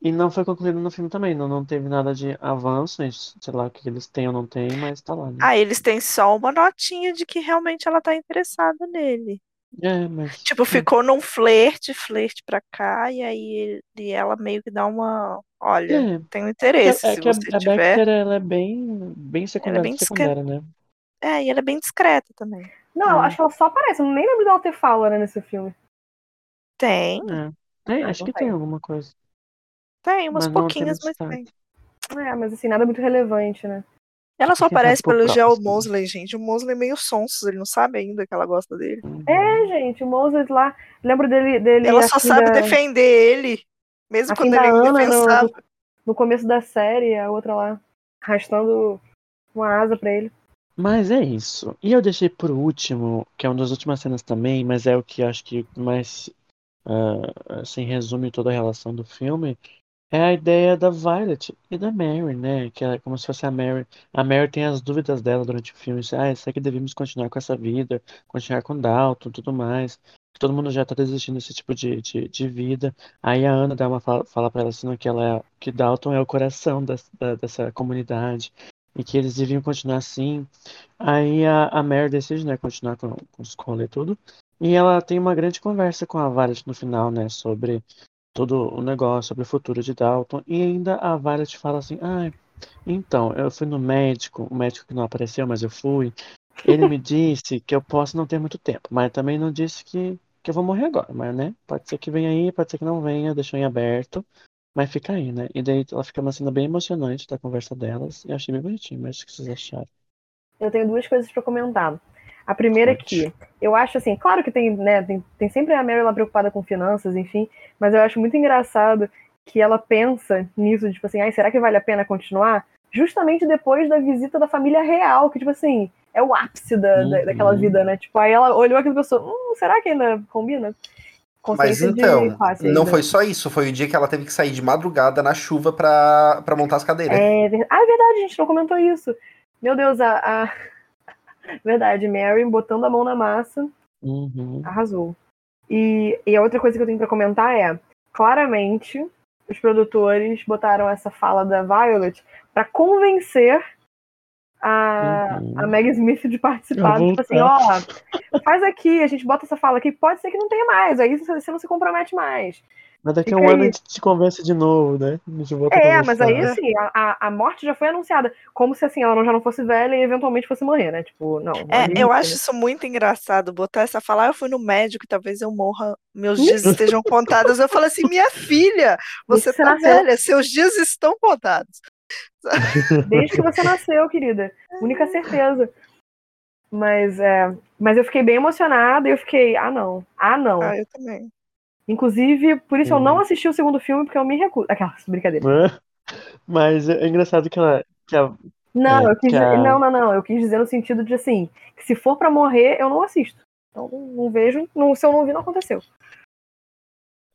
E não foi concluído no filme também, não, não teve nada de avanço, né? sei lá o que eles têm ou não têm, mas tá lá, né? Ah, eles têm só uma notinha de que realmente ela tá interessada nele. É, mas. Tipo, ficou num flerte, flerte pra cá, e aí ele, e ela meio que dá uma. Olha, É, tenho é interesse, é se que a, você a tiver. Baxter ela é bem, bem Ela é secundária, bem secundária, né? É, e ela é bem discreta também. Não, Hum. acho que ela só aparece. Eu nem lembro dela ter fala né, nesse filme. Tem, É. Ah, acho que tem. alguma coisa. tem, umas Mas pouquinhas, mas tem. É, mas assim, nada muito relevante, né? Ela só aparece pelo Gel próximo. Mosley, gente. O Mosley é meio sonso, ele não sabe ainda que ela gosta dele. Uhum. É, gente, o Moses lá. Lembro dele. dele Ela só sabe da- defender ele, mesmo quando ele é Ana no, no começo da série, a outra lá, arrastando uma asa pra ele. Mas é isso. E eu deixei por último, que é uma das últimas cenas também, mas é o que acho que mais ah, assim, resume toda a relação do filme, é a ideia da Violet e da Mary, né? Que é como se fosse a Mary. A Mary tem as dúvidas dela durante o filme. se, Ah, será que devemos continuar com essa vida? Continuar com Dalton tudo mais. Todo mundo já tá desistindo desse tipo de, de, de vida. Aí a Ana dá uma fala, fala pra ela assim, que, ela é, que Dalton é o coração da, dessa comunidade. E que eles deviam continuar assim. Aí a, a Mary decide, né, continuar com, com os rolê e tudo. E ela tem uma grande conversa com a Violet no final, né, sobre todo o negócio, sobre o futuro de Dalton. E ainda a Violet fala assim, ah, então, eu fui no médico, o médico que não apareceu, mas eu fui. Ele me (laughs) disse que eu posso não ter muito tempo, mas também não disse que, que eu vou morrer agora. Mas, né, pode ser que venha aí, pode ser que não venha, deixou em aberto. Mas fica aí, né? E daí ela fica uma cena bem emocionante da conversa delas. E eu achei bem bonitinho, mas o que vocês acharam? Eu tenho duas coisas pra comentar. A primeira é que eu acho assim, claro que tem, né, tem, tem sempre a Mary lá preocupada com finanças, enfim, mas eu acho muito engraçado que ela pensa nisso, tipo assim, ai, será que vale a pena continuar? Justamente depois da visita da família real, que, tipo assim, é o ápice da, da- Uhum. daquela vida, né? Tipo, aí ela olhou aquilo e pensou, hum, será que ainda combina? Mas então, não foi só isso, foi o dia que ela teve que sair de madrugada na chuva pra, pra montar as cadeiras. É ver- Ah, é verdade, a gente não comentou isso. Meu Deus, a. a- (laughs) Verdade, Mary botando a mão na massa, Uhum. arrasou. E, e a outra coisa que eu tenho pra comentar é: claramente, os produtores botaram essa fala da Violet pra convencer a, Uhum. a Meg Smith de participar. Tipo assim, ó, faz aqui, a gente bota essa fala aqui, pode ser que não tenha mais, aí você você não se compromete mais. Mas daqui a um ano a gente te convence de novo, né? A gente volta a É, mas aí assim, a, a- morte já foi anunciada. Como se assim, ela não- já não fosse velha e eventualmente fosse morrer, né? Tipo, não. É, ali, eu né? acho isso muito engraçado, botar essa falar, ah, eu fui no médico e talvez eu morra, meus dias estejam contados. Eu falo assim, minha filha, você você tá velha, seus dias estão contados. (laughs) Desde que você nasceu, querida. Única certeza. Mas, é, mas eu fiquei bem emocionada e eu fiquei, ah, não. Ah, não. Ah, eu também. Inclusive, por isso eu não assisti o segundo filme, porque eu me recuso. Aquela (laughs) brincadeira. Mas é engraçado que ela. Que a, Não, É, eu quis que a- dizer, não, não, não. Eu quis dizer no sentido de assim, que se for pra morrer, eu não assisto. Então não vejo, não, se eu não vi, não aconteceu.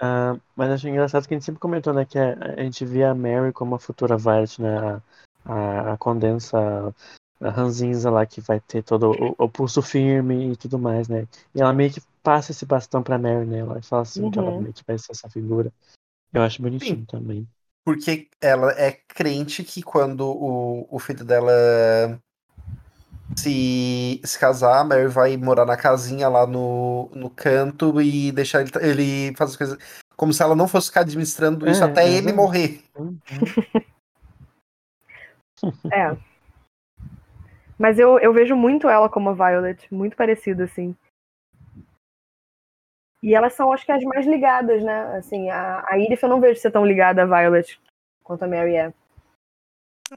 A- mas achei engraçado que a gente sempre comentou, né? Que a, a gente via a Mary como a futura Violet, né? A, a, condensa a ranzinza lá que vai ter todo o, o pulso firme e tudo mais, né? E ela meio que passa esse bastão pra Mary, né? Ela fala assim que ela Uhum. meio que vai ser essa figura. Eu acho bonitinho também. Porque ela é crente que quando o, o filho dela se, se casar, a Mary vai morar na casinha lá no, no canto e deixar ele, ele fazer as coisas. Como se ela não fosse ficar administrando isso É, até é ele verdade. morrer. É. Mas eu, eu vejo muito ela como a Violet, muito parecida, assim. E elas são, acho que, as mais ligadas, né? Assim, a, a Iris eu não vejo ser tão ligada a Violet quanto a Mary é.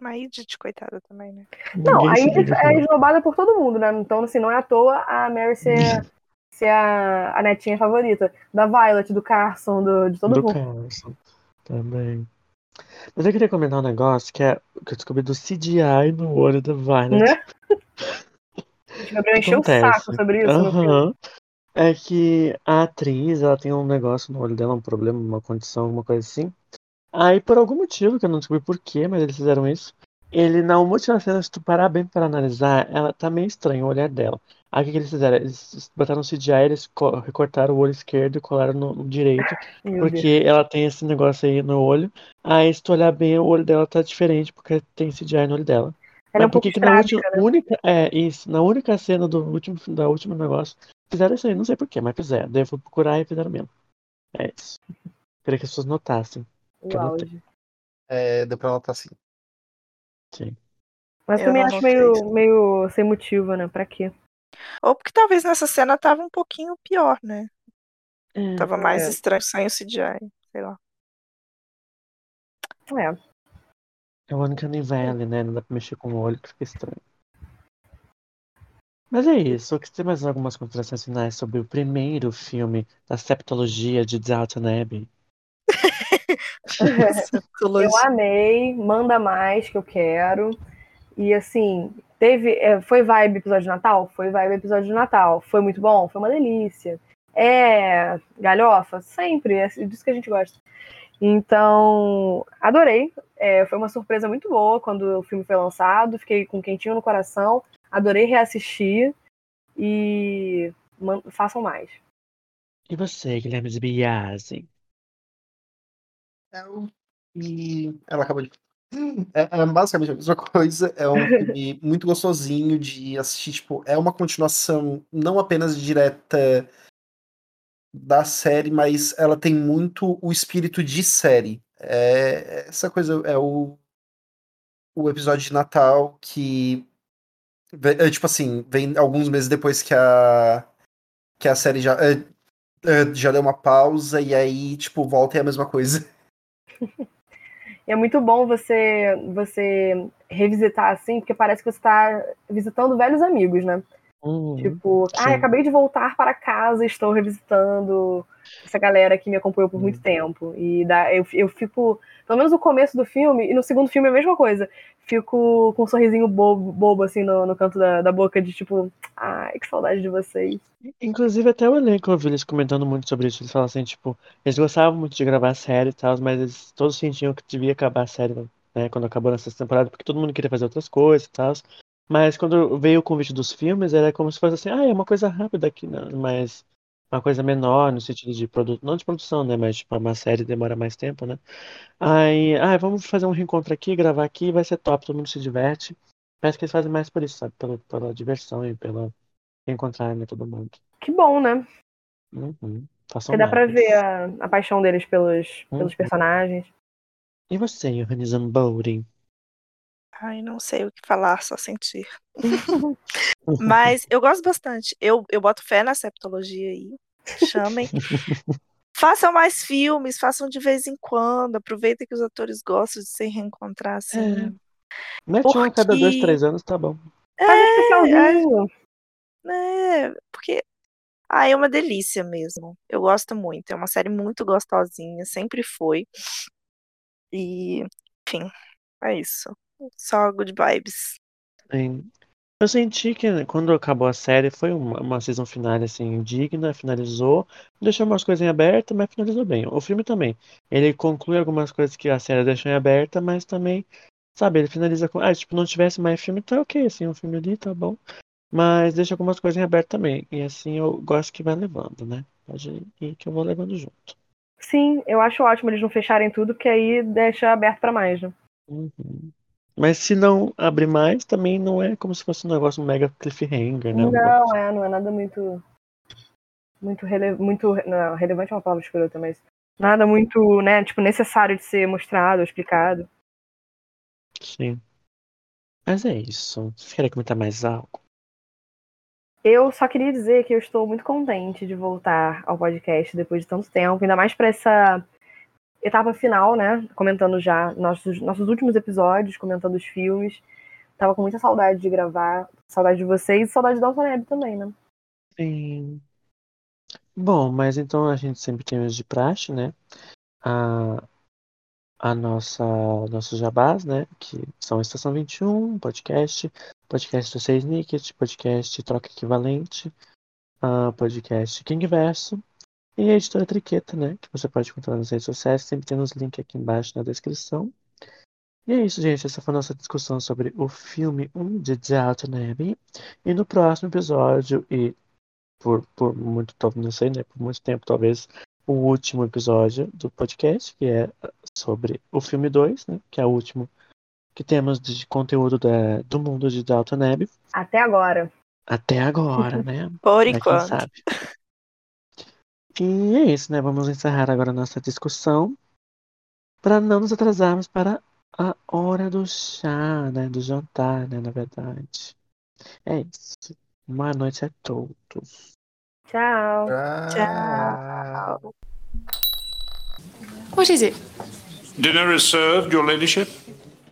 Uma Edith, coitada também, né? Não, Ninguém a é esnobada por todo mundo, né? Então, assim, não é à toa a Mary ser, (laughs) ser a, a netinha favorita. Da Violet, do Carson, do, de todo do mundo. Carson também. Mas eu queria comentar um negócio que é que eu descobri do CGI no olho da Violet. Né? (laughs) Gabriel encheu o saco sobre isso. Aham. É que a atriz, ela tem um negócio no olho dela, um problema, uma condição, alguma coisa assim. Aí, por algum motivo, que eu não descobri por quê, mas eles fizeram isso. Ele, na última cena, se tu parar bem para analisar, ela tá meio estranho o olhar dela. Aí, o que, que eles fizeram? Eles botaram no CGI, eles co- recortaram o olho esquerdo e colaram no, no direito. Meu Porque ela tem esse negócio aí no olho. Aí, se tu olhar bem, o olho dela tá diferente, porque tem CGI no olho dela. Ela é um Mas por que na última, única, é, isso, na única cena do último, da última negócio, Fizeram isso aí, não sei porquê, mas fizeram. Daí eu fui procurar e fizeram mesmo. É isso. Queria que as pessoas notassem. O Que auge. É, deu pra notar assim. Sim. Mas Eu também acho meio, meio sem motivo, né? Pra quê? Ou porque talvez nessa cena tava um pouquinho pior, né? É, Tava mais É. estranho sem o CGI, sei lá. É. é o Uncanny Valley, né? Não dá pra mexer com o olho que fica estranho. Mas é isso. Que tem mais algumas considerações finais sobre o primeiro filme da septologia de Downton Abbey? (laughs) Eu amei, manda mais que eu quero. E assim, teve. é, foi vibe episódio de Natal? Foi vibe episódio de Natal. Foi muito bom? Foi uma delícia. É galhofa? Sempre, é disso que a gente gosta. Então, adorei. É, foi uma surpresa muito boa quando o filme foi lançado. Fiquei com quentinho no coração. Adorei reassistir. E façam mais. E você, Guilherme Biasi? É o... E ela acabou de. É, é basicamente a mesma (laughs) coisa. É um filme muito gostosinho de assistir. Tipo, é uma continuação não apenas direta da série, mas ela tem muito o espírito de série. É, essa coisa é o, o episódio de Natal que. é, tipo assim, vem alguns meses depois que a, que a série já, é, é, já deu uma pausa, e aí, tipo, volta e é a mesma coisa. (laughs) (laughs) E é muito bom você você revisitar assim, porque parece que você está visitando velhos amigos, né? Uhum. Tipo, sim. ah, acabei de voltar para casa, estou revisitando essa galera que me acompanhou por muito Hum. tempo. E dá, eu, eu fico, pelo menos no começo do filme, e no segundo filme é a mesma coisa. Fico com um sorrisinho bobo, bobo assim no, no canto da, da boca, de tipo, ai, que saudade de vocês. Inclusive, até o elenco eu vi eles comentando muito sobre isso. Eles falavam assim, tipo, eles gostavam muito de gravar a série e tal, mas eles todos sentiam que devia acabar a série, né, quando acabou nessa temporada, porque todo mundo queria fazer outras coisas e tal. Mas quando veio o convite dos filmes, era como se fosse assim, ah, é uma coisa rápida aqui, né? mas uma coisa menor no sentido de produto, não de produção, né, mas tipo, uma série demora mais tempo, né? Aí, ah, vamos fazer um reencontro aqui, gravar aqui, vai ser top, todo mundo se diverte. Parece que eles fazem mais por isso, sabe? Pela, pela diversão e pela encontrar, né, todo mundo. Que bom, né? Uhum. Porque dá pra ver a, a paixão deles pelos, pelos Uhum. personagens. E você, Johannes Bowden? Ai, não sei o que falar, só sentir. (laughs) Mas eu gosto bastante. Eu, eu boto fé na septologia aí. Chamem. (laughs) façam mais filmes, façam de vez em quando. Aproveitem que os atores gostam de se reencontrar assim. Mete um a cada dois, Porque- três anos, tá bom. Um especialzinho. É, porque ah, é uma delícia mesmo. Eu gosto muito. É uma série muito gostosinha, sempre foi. E, enfim, é isso. Só good vibes. Sim. Eu senti que né, quando acabou a série foi uma, uma season finale assim, digna, finalizou, deixou umas coisas em aberto, mas finalizou bem. O filme também. Ele conclui algumas coisas que a série deixou em aberta, mas também, sabe, ele finaliza com, ah, tipo, não tivesse mais filme, tá ok, assim, um filme ali, tá bom. Mas deixa algumas coisas em aberto também. E assim eu gosto que vai levando, né? Pode ir que eu vou levando junto. Sim, eu acho ótimo eles não fecharem tudo, porque aí deixa aberto pra mais, né? Uhum. Mas se não abrir mais, também não é como se fosse um negócio mega cliffhanger, né? Não, é, não é nada muito. Muito, rele... muito não, relevante é uma palavra escrota, mas nada muito, né, tipo, necessário de ser mostrado, explicado. Sim. Mas é isso. Vocês querem comentar mais algo? Eu só queria dizer que eu estou muito contente de voltar ao podcast depois de tanto tempo, ainda mais para essa etapa final, né? Comentando já nossos, nossos últimos episódios, comentando os filmes. Tava com muita saudade de gravar, saudade de vocês e saudade da Altoneb também, né? Sim. Bom, mas então a gente sempre tem os de praxe, né? A, a nossa, nossos jabás, né? Que são Estação 21, podcast, podcast do Seis Nicket, podcast Troca Equivalente, a podcast King Verso e a editora Triqueta, né? Que você pode encontrar nas redes sociais, sempre tem os links aqui embaixo na descrição. E é isso, gente. Essa foi a nossa discussão sobre o filme 1 de Downton Abbey. E no próximo episódio, e por, por muito tempo, não sei, né? Por muito tempo, talvez, o último episódio do podcast, que é sobre o filme 2, né? Que é o último que temos de conteúdo da, do mundo de Downton Abbey. Até agora. Até agora, né? Por Pra quem enquanto. sabe. E é isso, né? Vamos encerrar agora a nossa discussão para não nos atrasarmos para a hora do chá, né? Do jantar, né? Na verdade. É isso. Boa noite a todos. Tchau. Tchau. What is it? Dinner is served, Your Ladyship.